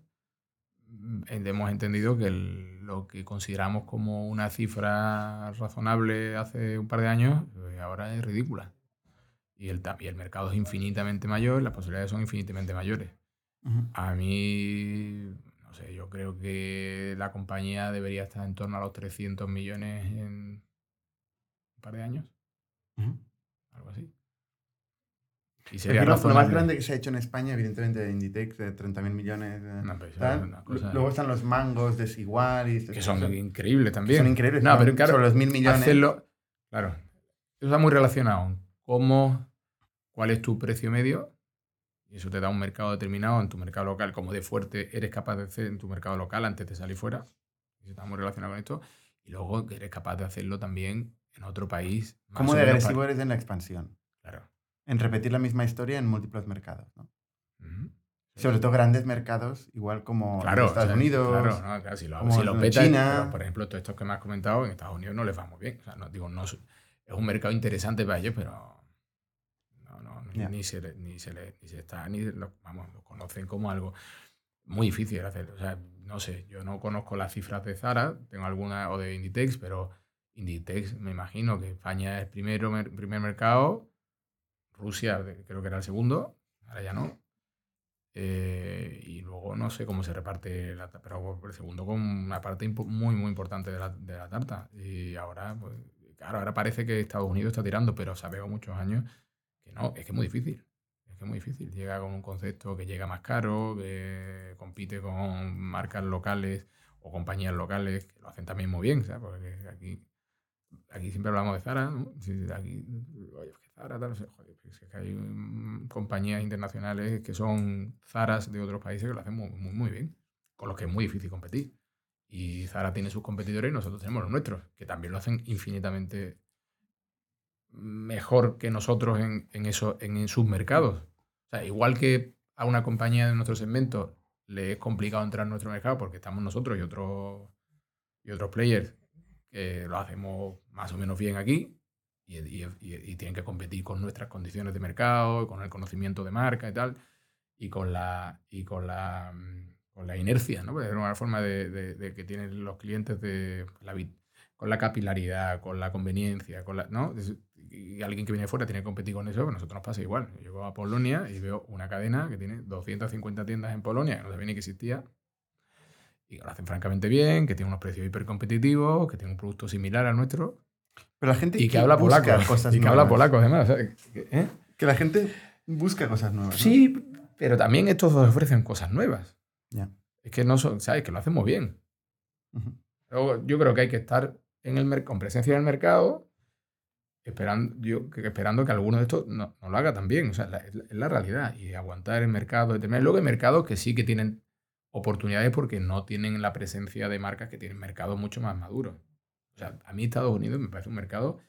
mm, hemos entendido que el- lo que consideramos como una cifra razonable hace un par de años, pues ahora es ridícula. Y el, y el mercado es infinitamente mayor, las posibilidades son infinitamente mayores. A mí, no sé, yo creo que la compañía debería estar en torno a los 300 millones en un par de años, algo así. Y sería que lo- lo, más grande que se ha hecho en España, evidentemente, de Inditex, de 30.000 millones. de No, pero eso tal. es una cosa- Luego están los mangos de Siguaris. que son increíbles que también. son increíbles. No, pero claro, sobre los mil millones. hacerlo. Claro. Eso está muy relacionado. Cómo, cuál es tu precio medio. Y eso te da un mercado determinado en tu mercado local. Cómo de fuerte eres capaz de hacer en tu mercado local antes de salir fuera. Eso está muy relacionado con esto. Y luego que eres capaz de hacerlo también en otro país. más ¿Cómo de agresivo eres en la expansión? En repetir la misma historia en múltiples mercados. ¿no? Sobre todo grandes mercados, igual como Claro, en Estados o sea, Unidos. Claro, no, claro, si lo, como si lo en peta, China. pero, por ejemplo, todos estos que me has comentado, en Estados Unidos no les va muy bien. O sea, no, digo, no, es un mercado interesante para ellos, pero no, no, ni, se, le- ni, se le- ni se está, ni lo, vamos, lo conocen como algo muy difícil de hacer. O sea, no sé, yo no conozco las cifras de Zara, tengo alguna, o de Inditex, pero Inditex me imagino que España es el primer mercado, Rusia creo que era el segundo, ahora ya no. Eh, y luego no sé cómo se reparte, la, ta- pero el segundo con una parte muy, muy importante de la, de la tarta. Y ahora, pues, claro, ahora parece que Estados Unidos está tirando, pero sabemos muchos años que no, es que es muy difícil. Es que es muy difícil. Llega con un concepto que llega más caro, que compite con marcas locales o compañías locales que lo hacen también muy bien, ¿sabes? Porque aquí, aquí siempre hablamos de Zara, Aquí, oye, Zara, tal, no sé, joder, pues es que hay mm, compañías internacionales que son Zaras de otros países que lo hacen muy, muy, muy bien, con los que es muy difícil competir. Y Zara tiene sus competidores y nosotros tenemos los nuestros, que también lo hacen infinitamente mejor que nosotros en, en, eso, en, en sus mercados. O sea, igual que a una compañía de nuestro segmento le es complicado entrar en nuestro mercado porque estamos nosotros y otros, y otros players que lo hacemos más o menos bien aquí y, tienen que competir con nuestras condiciones de mercado, con el conocimiento de marca y tal, y con la, y con la, mm, con la inercia, ¿no? Porque es una forma de, que tienen los clientes de la, con la capilaridad, con la conveniencia, con la, ¿no? Y alguien que viene de fuera tiene que competir con eso, pues a nosotros nos pasa igual. Yo llego a Polonia y veo una cadena que tiene 250 tiendas en Polonia, que no sabía ni que existía, y lo hacen francamente bien, que tiene unos precios hipercompetitivos, que tiene un producto similar al nuestro, Pero la gente y que habla busca polaco. cosas Y que habla polaco, además. Que- ¿eh? Que la gente busca cosas nuevas. ¿no? Sí, pero también estos ofrecen cosas nuevas. Ya. Es que no son, ¿sabes? Que lo hacemos bien. Yo creo que hay que estar en el con presencia en el mercado, esperando, yo, que, esperando que alguno de estos no, no lo haga también. O sea, la, es la realidad. Y aguantar el mercado. determinar- Luego hay mercados que sí que tienen oportunidades porque no tienen la presencia de marcas que tienen mercados mucho más maduros. O sea, a mí Estados Unidos me parece un mercado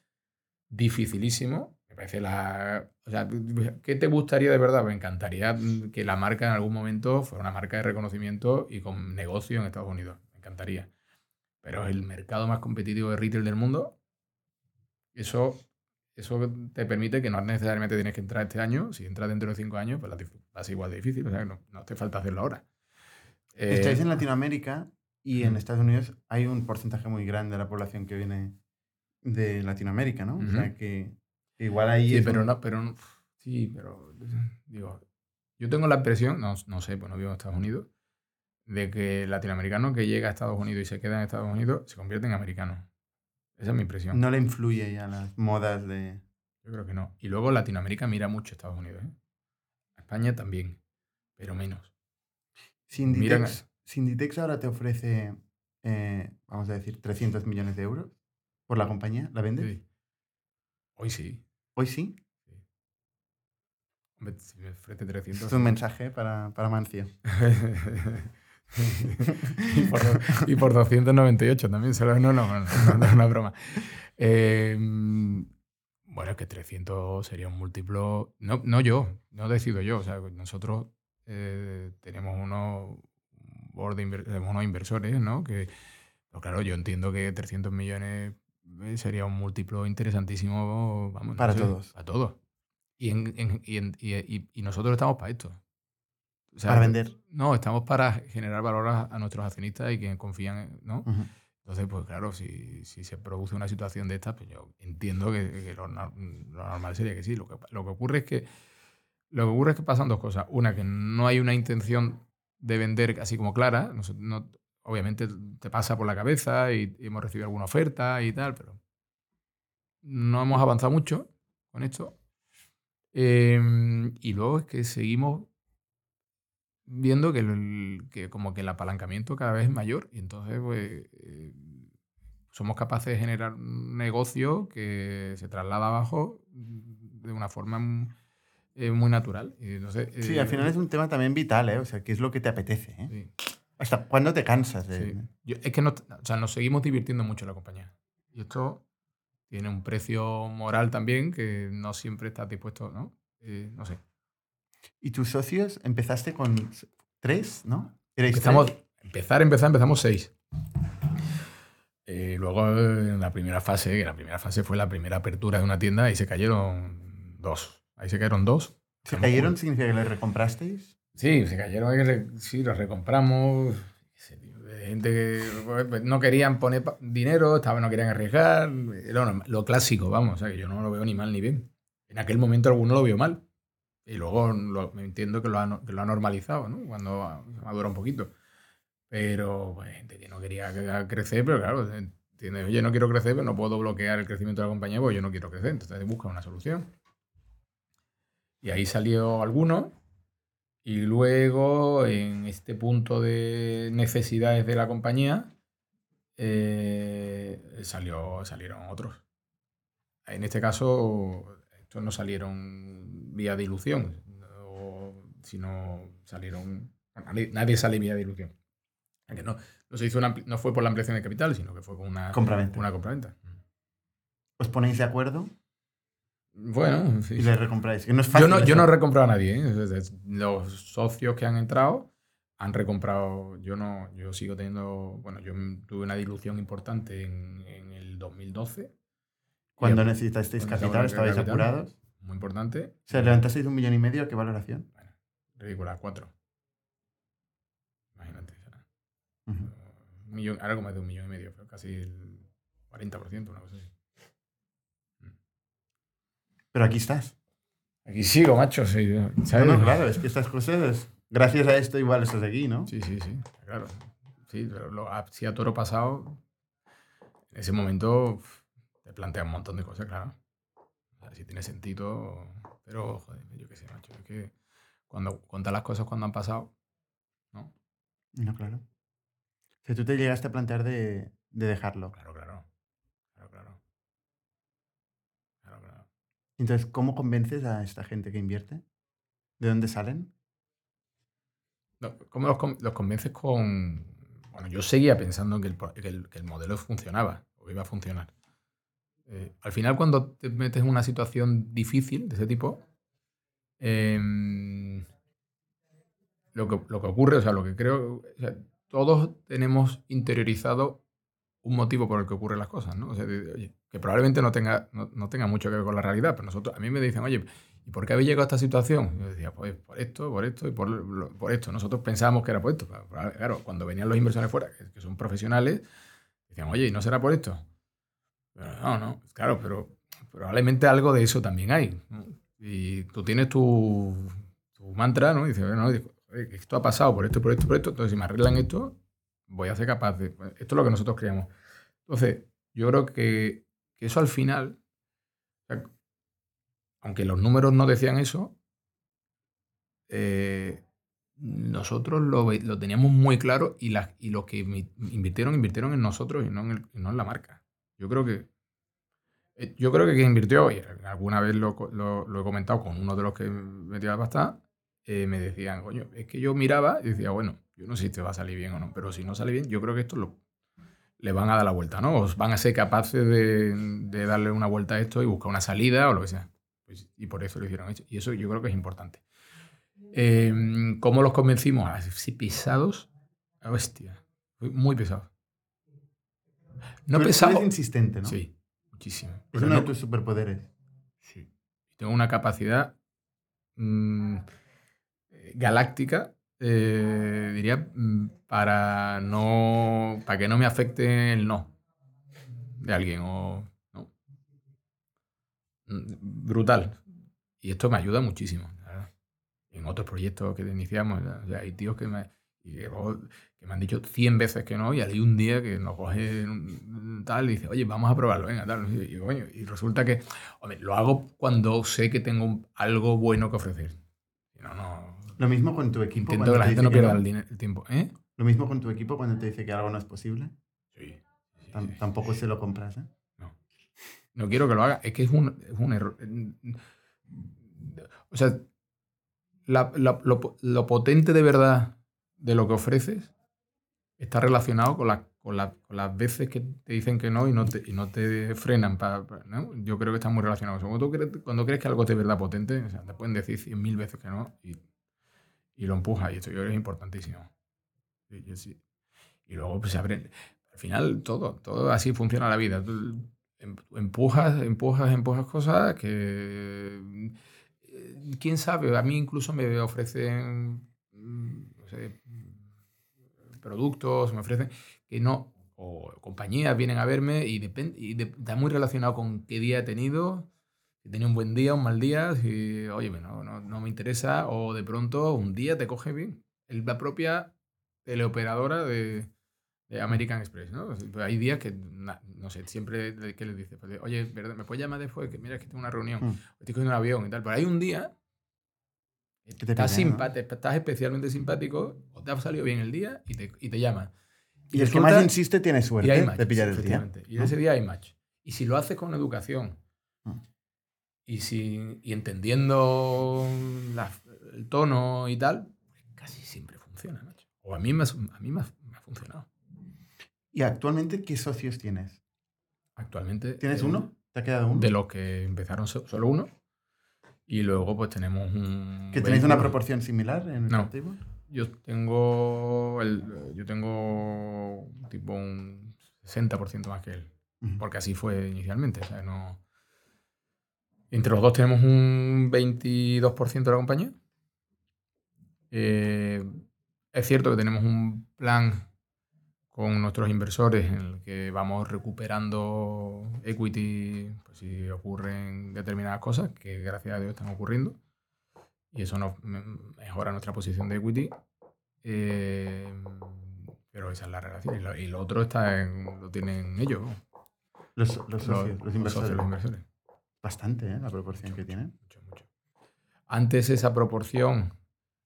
dificilísimo. Me parece la... O sea, ¿qué te gustaría de verdad? Me encantaría que la marca en algún momento fuera una marca de reconocimiento y con negocio en Estados Unidos. Me encantaría. Pero es el mercado más competitivo de retail del mundo. Eso, eso te permite que no necesariamente tienes que entrar este año. Si entras dentro de cinco años, pues va a ser igual de difícil. O sea, no, no te falta hacerlo ahora. Eh, Estáis en Latinoamérica y en. Estados Unidos hay un porcentaje muy grande de la población que viene de Latinoamérica, ¿no? O sea que igual ahí Sí, es pero un- pero sí, pero digo, yo tengo la impresión, no, no sé, pues no vivo en Estados Unidos, de que el latinoamericano que llega a Estados Unidos y se queda en Estados Unidos se convierte en americano. Esa es mi impresión. no le influye ya las modas de... Yo creo que no. Y luego Latinoamérica mira mucho a Estados Unidos. ¿eh? España también, pero menos. Miran a- Sinditex, ahora te ofrece, eh, vamos a decir, 300 millones de euros por la compañía. ¿La vendes? Sí. Hoy sí. Hoy sí. Hombre, si me ofrece Es 300. un mensaje para, para Mancio. *laughs* y, por, y por 298 también. solo- no, no, no, no, no, es una broma. Eh, bueno, es que 300 sería un múltiplo. No, no yo, no decido yo. O sea, nosotros eh, tenemos unos, board de inver- unos inversores, ¿no? Que, pero claro, yo entiendo que 300 millones eh, sería un múltiplo interesantísimo. Vamos, no Para sé, todos. Para todos. Y, en- en- y en- y- y- y nosotros estamos para esto. O sea, Para vender. No, estamos para generar valor a, a nuestros accionistas y que confían, en- ¿no? Entonces, pues claro, si, si se produce una situación de esta, pues yo entiendo que, que lo, lo normal sería que sí. Lo que, lo que ocurre es que lo que ocurre es que pasan dos cosas. Una, que no hay una intención de vender así como clara. No no- obviamente te pasa por la cabeza y, hemos recibido alguna oferta y tal, pero no hemos avanzado mucho con esto. Eh, y luego es que seguimos viendo que, el- como que el apalancamiento cada vez es mayor y entonces pues eh, somos capaces de generar un negocio que se traslada abajo de una forma eh, muy natural. Y Sí, eh, al final es un tema también vital, ¿eh? O sea, ¿qué es lo que te apetece? ¿eh? sí, ¿Hasta cuándo te cansas de...? sí. Yo- es que no- o sea, nos seguimos divirtiendo mucho en la compañía. Y esto tiene un precio moral también que no siempre estás dispuesto, ¿no? Eh, no sé. ¿Y tus socios empezaste con tres, no? ¿Erais Empezamos, tres? empezar, empezar, empezamos seis. Eh, luego en la primera fase, que la primera fase fue la primera apertura de una tienda, ahí se cayeron dos. Ahí se cayeron dos. ¿Se cayeron significa que les recomprasteis? Sí, se cayeron, sí, los recompramos. Gente que pues, no querían poner dinero, estaban, no querían arriesgar. Era lo, lo clásico, vamos, o sea, que yo no lo veo ni mal ni bien. En aquel momento alguno lo vio mal. Y luego lo- me entiendo que lo, ha, no- que lo ha normalizado, ¿no? Cuando ha- madura un poquito. Pero, pues, gente que no quería que- crecer, pero claro, entiendes, oye, no quiero crecer, pero no puedo bloquear el crecimiento de la compañía porque yo no quiero crecer. Entonces busca una solución. Y ahí salió alguno. Y luego, en este punto de necesidades de la compañía, eh, salió, salieron otros. En este caso, estos no salieron vía dilución, sino salieron. Nadie, nadie sale vía dilución. Que no, no, se hizo una no fue por la ampliación de capital, sino que fue con una Compraventa. Una compraventa. ¿Os ponéis de acuerdo Bueno, sí. y les recompráis? Que no es Yo no, yo no he recomprado a nadie. ¿eh? Los socios que han entrado han recomprado. Yo no, yo sigo teniendo. Bueno, yo tuve una dilución importante en, en el 2012. Cuando necesitasteis capital, estabais capital. apurados. Muy importante. O sea, levantasteis un millón y medio, ¿qué valoración? Ridícula, cuatro. Imagínate. sea, Ujú. un millón, ahora como es de un millón y medio, pero casi el 40%, una cosa así. Pero aquí estás. Aquí sigo, macho. Sí, ¿sabes? no, claro, es que estas cosas, gracias a esto igual estás aquí, ¿no? Sí, sí, sí, claro. Sí, pero lo, a- sí a toro pasado, en ese momento te plantea un montón de cosas, claro. O sea, si tiene sentido, pero joder, yo qué sé, macho, es que cuando cuentas las cosas cuando han pasado, ¿no? No, claro. O sea, tú te llegaste a plantear de, de dejarlo. Claro, claro. Entonces, ¿cómo convences a esta gente que invierte? ¿De dónde salen? ¿Cómo los, convences con...? Bueno, yo seguía pensando que el, modelo funcionaba o iba a funcionar. Eh, al final, cuando te metes en una situación difícil de ese tipo, em, lo, que, ocurre, o sea, lo que creo, todos tenemos interiorizado un motivo por el que ocurren las cosas, ¿no? O sea, que probablemente no tenga, no, tenga mucho que ver con la realidad, pero nosotros, a mí me dicen, oye, ¿y por qué habéis llegado a esta situación? Yo decía, pues por esto, por esto y por, por esto. Nosotros pensábamos que era por esto. Claro, cuando venían los inversores fuera, que, son profesionales, decían, oye, ¿y no será por esto? no, no, claro, pero probablemente algo de eso también hay. Y tú tienes tu, tu mantra, ¿no? Y dices, bueno, esto ha pasado por esto, por esto, por esto, entonces si me arreglan esto, voy a ser capaz de... Esto es lo que nosotros creemos. Entonces, yo creo que, eso al final, aunque los números no decían eso, eh, nosotros lo, teníamos muy claro y, y los que invirtieron, invirtieron en nosotros y no en, la marca. Yo creo que eh, yo creo que quien invirtió, y alguna vez lo, he comentado con uno de los que metía la pasta, eh, me decían, coño, es que yo miraba y decía, bueno, yo no sé si te va a salir bien o no, pero si no sale bien, yo creo que esto lo, le van a dar la vuelta, ¿no? Os van a ser capaces de, darle una vuelta a esto y buscar una salida o lo que sea. Pues, y por eso lo hicieron. Y eso yo creo que es importante. Em, ¿Cómo los convencimos? Así pisados. A bestia. Muy pesados. No pesado. insistente, ¿no? Sí, muchísimo. Es uno de tus superpoderes. Sí. Tengo una capacidad mm, galáctica eh, diría, mm, para, no, para que no me afecte el no de alguien. O, mm, Brutal. Y esto me ayuda muchísimo. En otros proyectos que iniciamos, hay tíos que me, que, me han dicho 100 veces que no, y hay un día que nos coge tal y dice, oye, vamos a probarlo, venga, tal. Y, y resulta que lo hago cuando sé que tengo algo bueno que ofrecer. No, no, lo mismo con tu equipo. Intento que la gente no pierda el, tiempo. ¿eh? Lo mismo con tu equipo cuando te dice que algo no es posible. Sí. tampoco se lo compras, ¿eh? No. No quiero que lo haga. Es que es un, es un error. O sea, lo, potente de verdad de lo que ofreces está relacionado con, con, las veces que te dicen que no y no te, y no te frenan. Para, Yo creo que está muy relacionado. Cuando, tú crees, cuando crees que algo es de verdad potente, o sea, te pueden decir cien mil veces que no y y lo empuja. Y esto yo creo que es importantísimo. Y, luego pues, se abre. Al final, todo, todo así funciona la vida. Em, empujas, empujas, empujas cosas que. Eh, Quién sabe, a mí incluso me ofrecen sé, productos, me ofrecen que no, o compañías vienen a verme y, depende, y está muy relacionado con qué día he tenido, tenía un buen día, un mal día, y oye, no, no, no, me interesa, o de pronto un día te coge bien. la propia teleoperadora de, de American Express, ¿no? Pues hay días que, no sé, siempre que les dice, pues, oye, ¿me puedes llamar después? Que mira, que tengo una reunión, mm. estoy cogiendo un avión y tal. Pero hay un día que estás, estás especialmente simpático, o te ha salido bien el día y te, y te llama. Y, el que más insiste tiene suerte de pillar el día. Y ese día hay match. Y si lo haces con educación, mm y, si, y entendiendo el tono y tal, casi siempre funciona, macho. O a mí, me, a mí me, ha, funcionado. ¿Y actualmente qué socios tienes? Actualmente. ¿Tienes uno? ¿Te ha quedado uno? De los que empezaron solo uno. Y luego pues tenemos un... ¿Que tenéis una proporción similar en el no, Yo tengo, el, yo tengo tipo un 60% más que él. Porque así fue inicialmente. O sea, no, entre los dos tenemos un 22% de la compañía. Eh, es cierto que tenemos un plan con nuestros inversores en el que vamos recuperando equity pues, si ocurren determinadas cosas, que gracias a Dios están ocurriendo. Y eso nos mejora nuestra posición de equity. Eh, pero esa es la relación. Y lo, otro está lo tienen ellos. Los, socios, los, inversores. los inversores. Bastante, ¿eh? La proporción que tiene. Mucho, mucho. Antes esa proporción,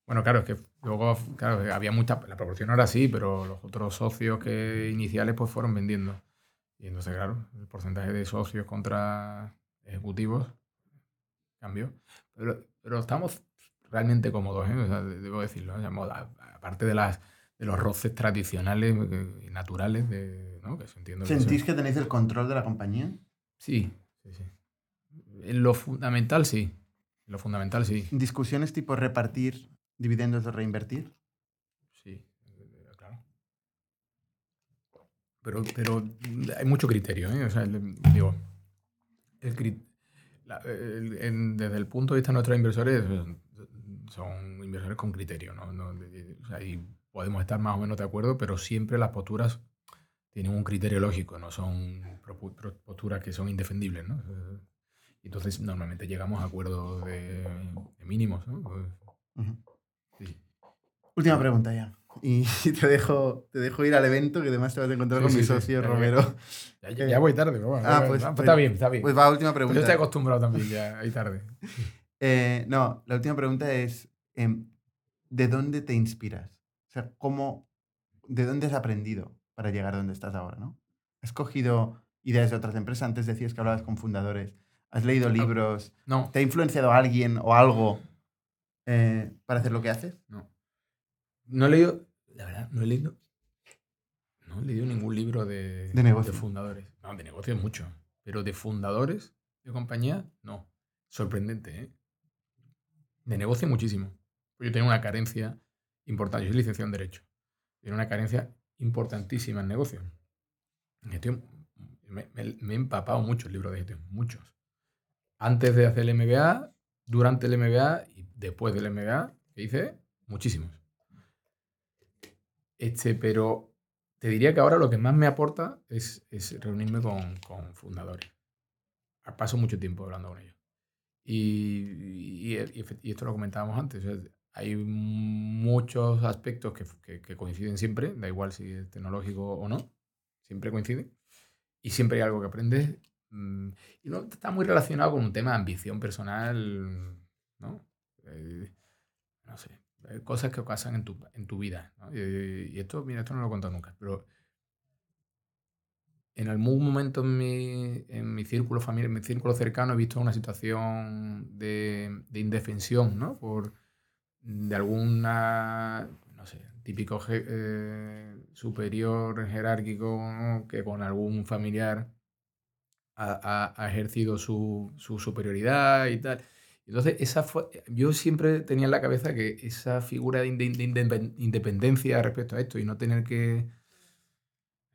bueno, claro, es que luego, claro, había mucha, la proporción ahora sí, pero los otros socios que iniciales pues fueron vendiendo. Y entonces, claro, el porcentaje de socios contra ejecutivos cambió. Pero, pero estamos realmente cómodos, ¿eh? O sea, debo decirlo. ¿eh? Aparte de, las, de los roces tradicionales y naturales, de, ¿no? que entiendo ¿Sentís que, tenéis el control de la compañía? Sí, sí, sí. En lo fundamental, sí. En lo fundamental, sí. ¿Discusiones tipo repartir dividendos o reinvertir? Sí, claro. Pero, pero hay mucho criterio, ¿eh? O sea, digo, el, desde el punto de vista de nuestros inversores, son inversores con criterio, ¿no? o sea, y podemos estar más o menos de acuerdo, pero siempre las posturas tienen un criterio lógico, no son posturas que son indefendibles, ¿no? Entonces, normalmente llegamos a acuerdos de, mínimos, ¿no? Última pregunta ya. Y *laughs* te dejo, te dejo ir al evento, que además te vas a encontrar con mi socio Romero. Ya, voy tarde, pero bueno. Ah, pues, está bien, está bien. Pues va, última pregunta. yo estoy acostumbrado también ya a ir tarde. *laughs* Eh, no, la última pregunta es, em, ¿de dónde te inspiras? O sea, ¿cómo, ¿de dónde has aprendido para llegar a donde estás ahora? ¿no? ¿Has cogido ideas de otras empresas? Antes decías que hablabas con fundadores. ¿Has leído libros? No. ¿Te ha influenciado alguien o algo eh, para hacer lo que haces? No. No he leído, la verdad, no he leído, no he leído ningún libro de, de, negocio. de fundadores. No, de negocios mucho, pero de fundadores de compañía, no. Sorprendente, ¿eh? De negocio muchísimo. Yo tengo una carencia importante. Yo soy licenciado en Derecho. Tengo una carencia importantísima en negocio. me, he empapado muchos libros de gestión, muchos. Antes de hacer el MBA, durante el MBA y después del MBA, que hice muchísimos. Este, pero te diría que ahora lo que más me aporta es, reunirme con, fundadores. Paso mucho tiempo hablando con ellos. Y, esto lo comentábamos antes. hay muchos aspectos que, coinciden siempre, da igual si es tecnológico o no, siempre coincide. Y siempre hay algo que aprendes. Mm, y no está muy relacionado con un tema de ambición personal, ¿no? Eh, no sé, cosas que pasan en tu, en tu vida. Y, esto, mira, esto no lo he contado nunca, pero en algún momento en mi, en mi círculo familiar, en mi círculo cercano, he visto una situación de, de indefensión, ¿no? Por, de alguna, no sé, típico eh, superior jerárquico que con algún familiar ha, ejercido su, su, superioridad y tal. Entonces, esa fue, yo siempre tenía en la cabeza que esa figura de, de independencia respecto a esto y no tener que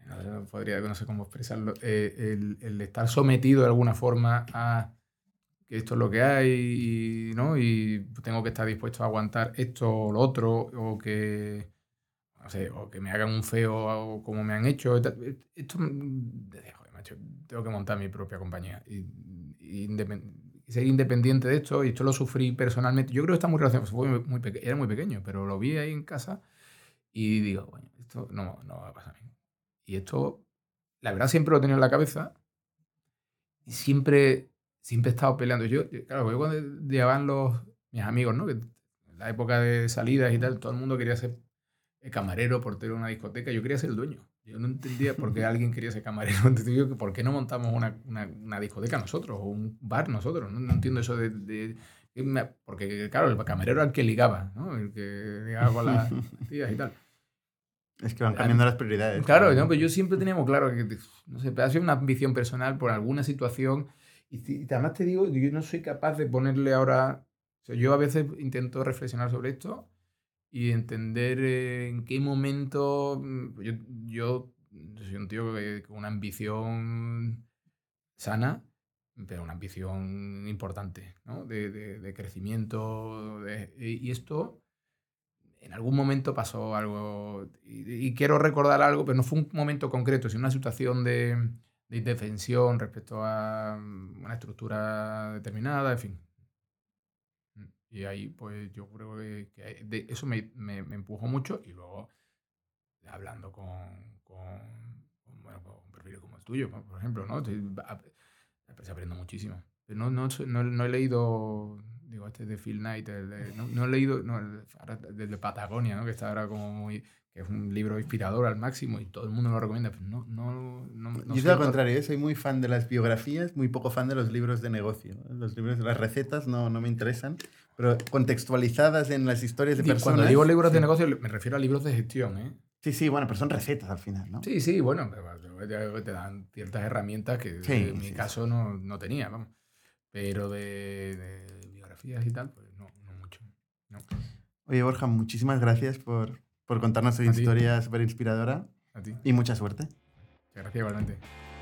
no podría, no sé cómo expresarlo, eh, el, estar sometido de alguna forma a que esto es lo que hay y, ¿no? y tengo que estar dispuesto a aguantar esto o lo otro, o que, no sé, o que me hagan un feo como me han hecho. Esto, joder, macho, tengo que montar mi propia compañía y, ser independiente de esto, y esto lo sufrí personalmente. Yo creo que está muy relacionado, fue muy era muy pequeño, pero lo vi ahí en casa y digo, bueno, esto no, no va a pasar a mí. Y esto, la verdad, siempre lo he tenido en la cabeza. Y siempre, siempre he estado peleando. Yo, claro, yo cuando llegaban los, mis amigos, ¿no? Que en la época de salidas y tal, todo el mundo quería ser camarero, portero de una discoteca. Yo quería ser el dueño. Yo no entendía por qué alguien quería ser camarero. *laughs* ¿Por qué no montamos una, una, una, discoteca nosotros o un bar nosotros? No, entiendo eso de, de, Porque, claro, el camarero era el que ligaba, ¿no? El que ligaba con las *laughs* tías y tal. Es que van cambiando las prioridades. Claro, ¿no? yo siempre teníamos claro que, no sé, ha sido una ambición personal por alguna situación. Y, además te digo, yo no soy capaz de ponerle ahora. yo a veces intento reflexionar sobre esto y entender en qué momento. Mm, yo, yo soy un tío con una ambición sana, pero una ambición importante, ¿no? De, de, crecimiento. Y esto en algún momento pasó algo, y, quiero recordar algo, pero no fue un momento concreto, sino una situación de, de indefensión respecto a mm, una estructura determinada, en fin. Y ahí, pues yo creo que, eso me, me, empujó mucho y luego hablando con, con, bueno, con perfiles como el tuyo, por ejemplo, ¿no? Se aprende muchísimo. No, no, no, no he leído digo, este de Phil Knight, no, he leído, no, el, de Patagonia, ¿no? que está ahora como muy, que es un libro inspirador al máximo y todo el mundo lo recomienda, pero no, no, no, Yo soy al contrario, ¿eh? soy muy fan de las biografías, muy poco fan de los libros de negocio. Los libros de las recetas no, no me interesan, pero contextualizadas en las historias de personas. Cuando digo libros de negocio me refiero a libros de gestión, ¿eh? Sí, sí, bueno, pero son recetas al final, ¿no? Sí, sí, bueno, te dan ciertas herramientas que en mi caso no, no, tenía, vamos. Pero de, biografías y tal, pues no, no mucho. Oye, Borja, muchísimas gracias por, por contarnos tu historia súper inspiradora. A ti. Y mucha suerte. Muchas gracias igualmente.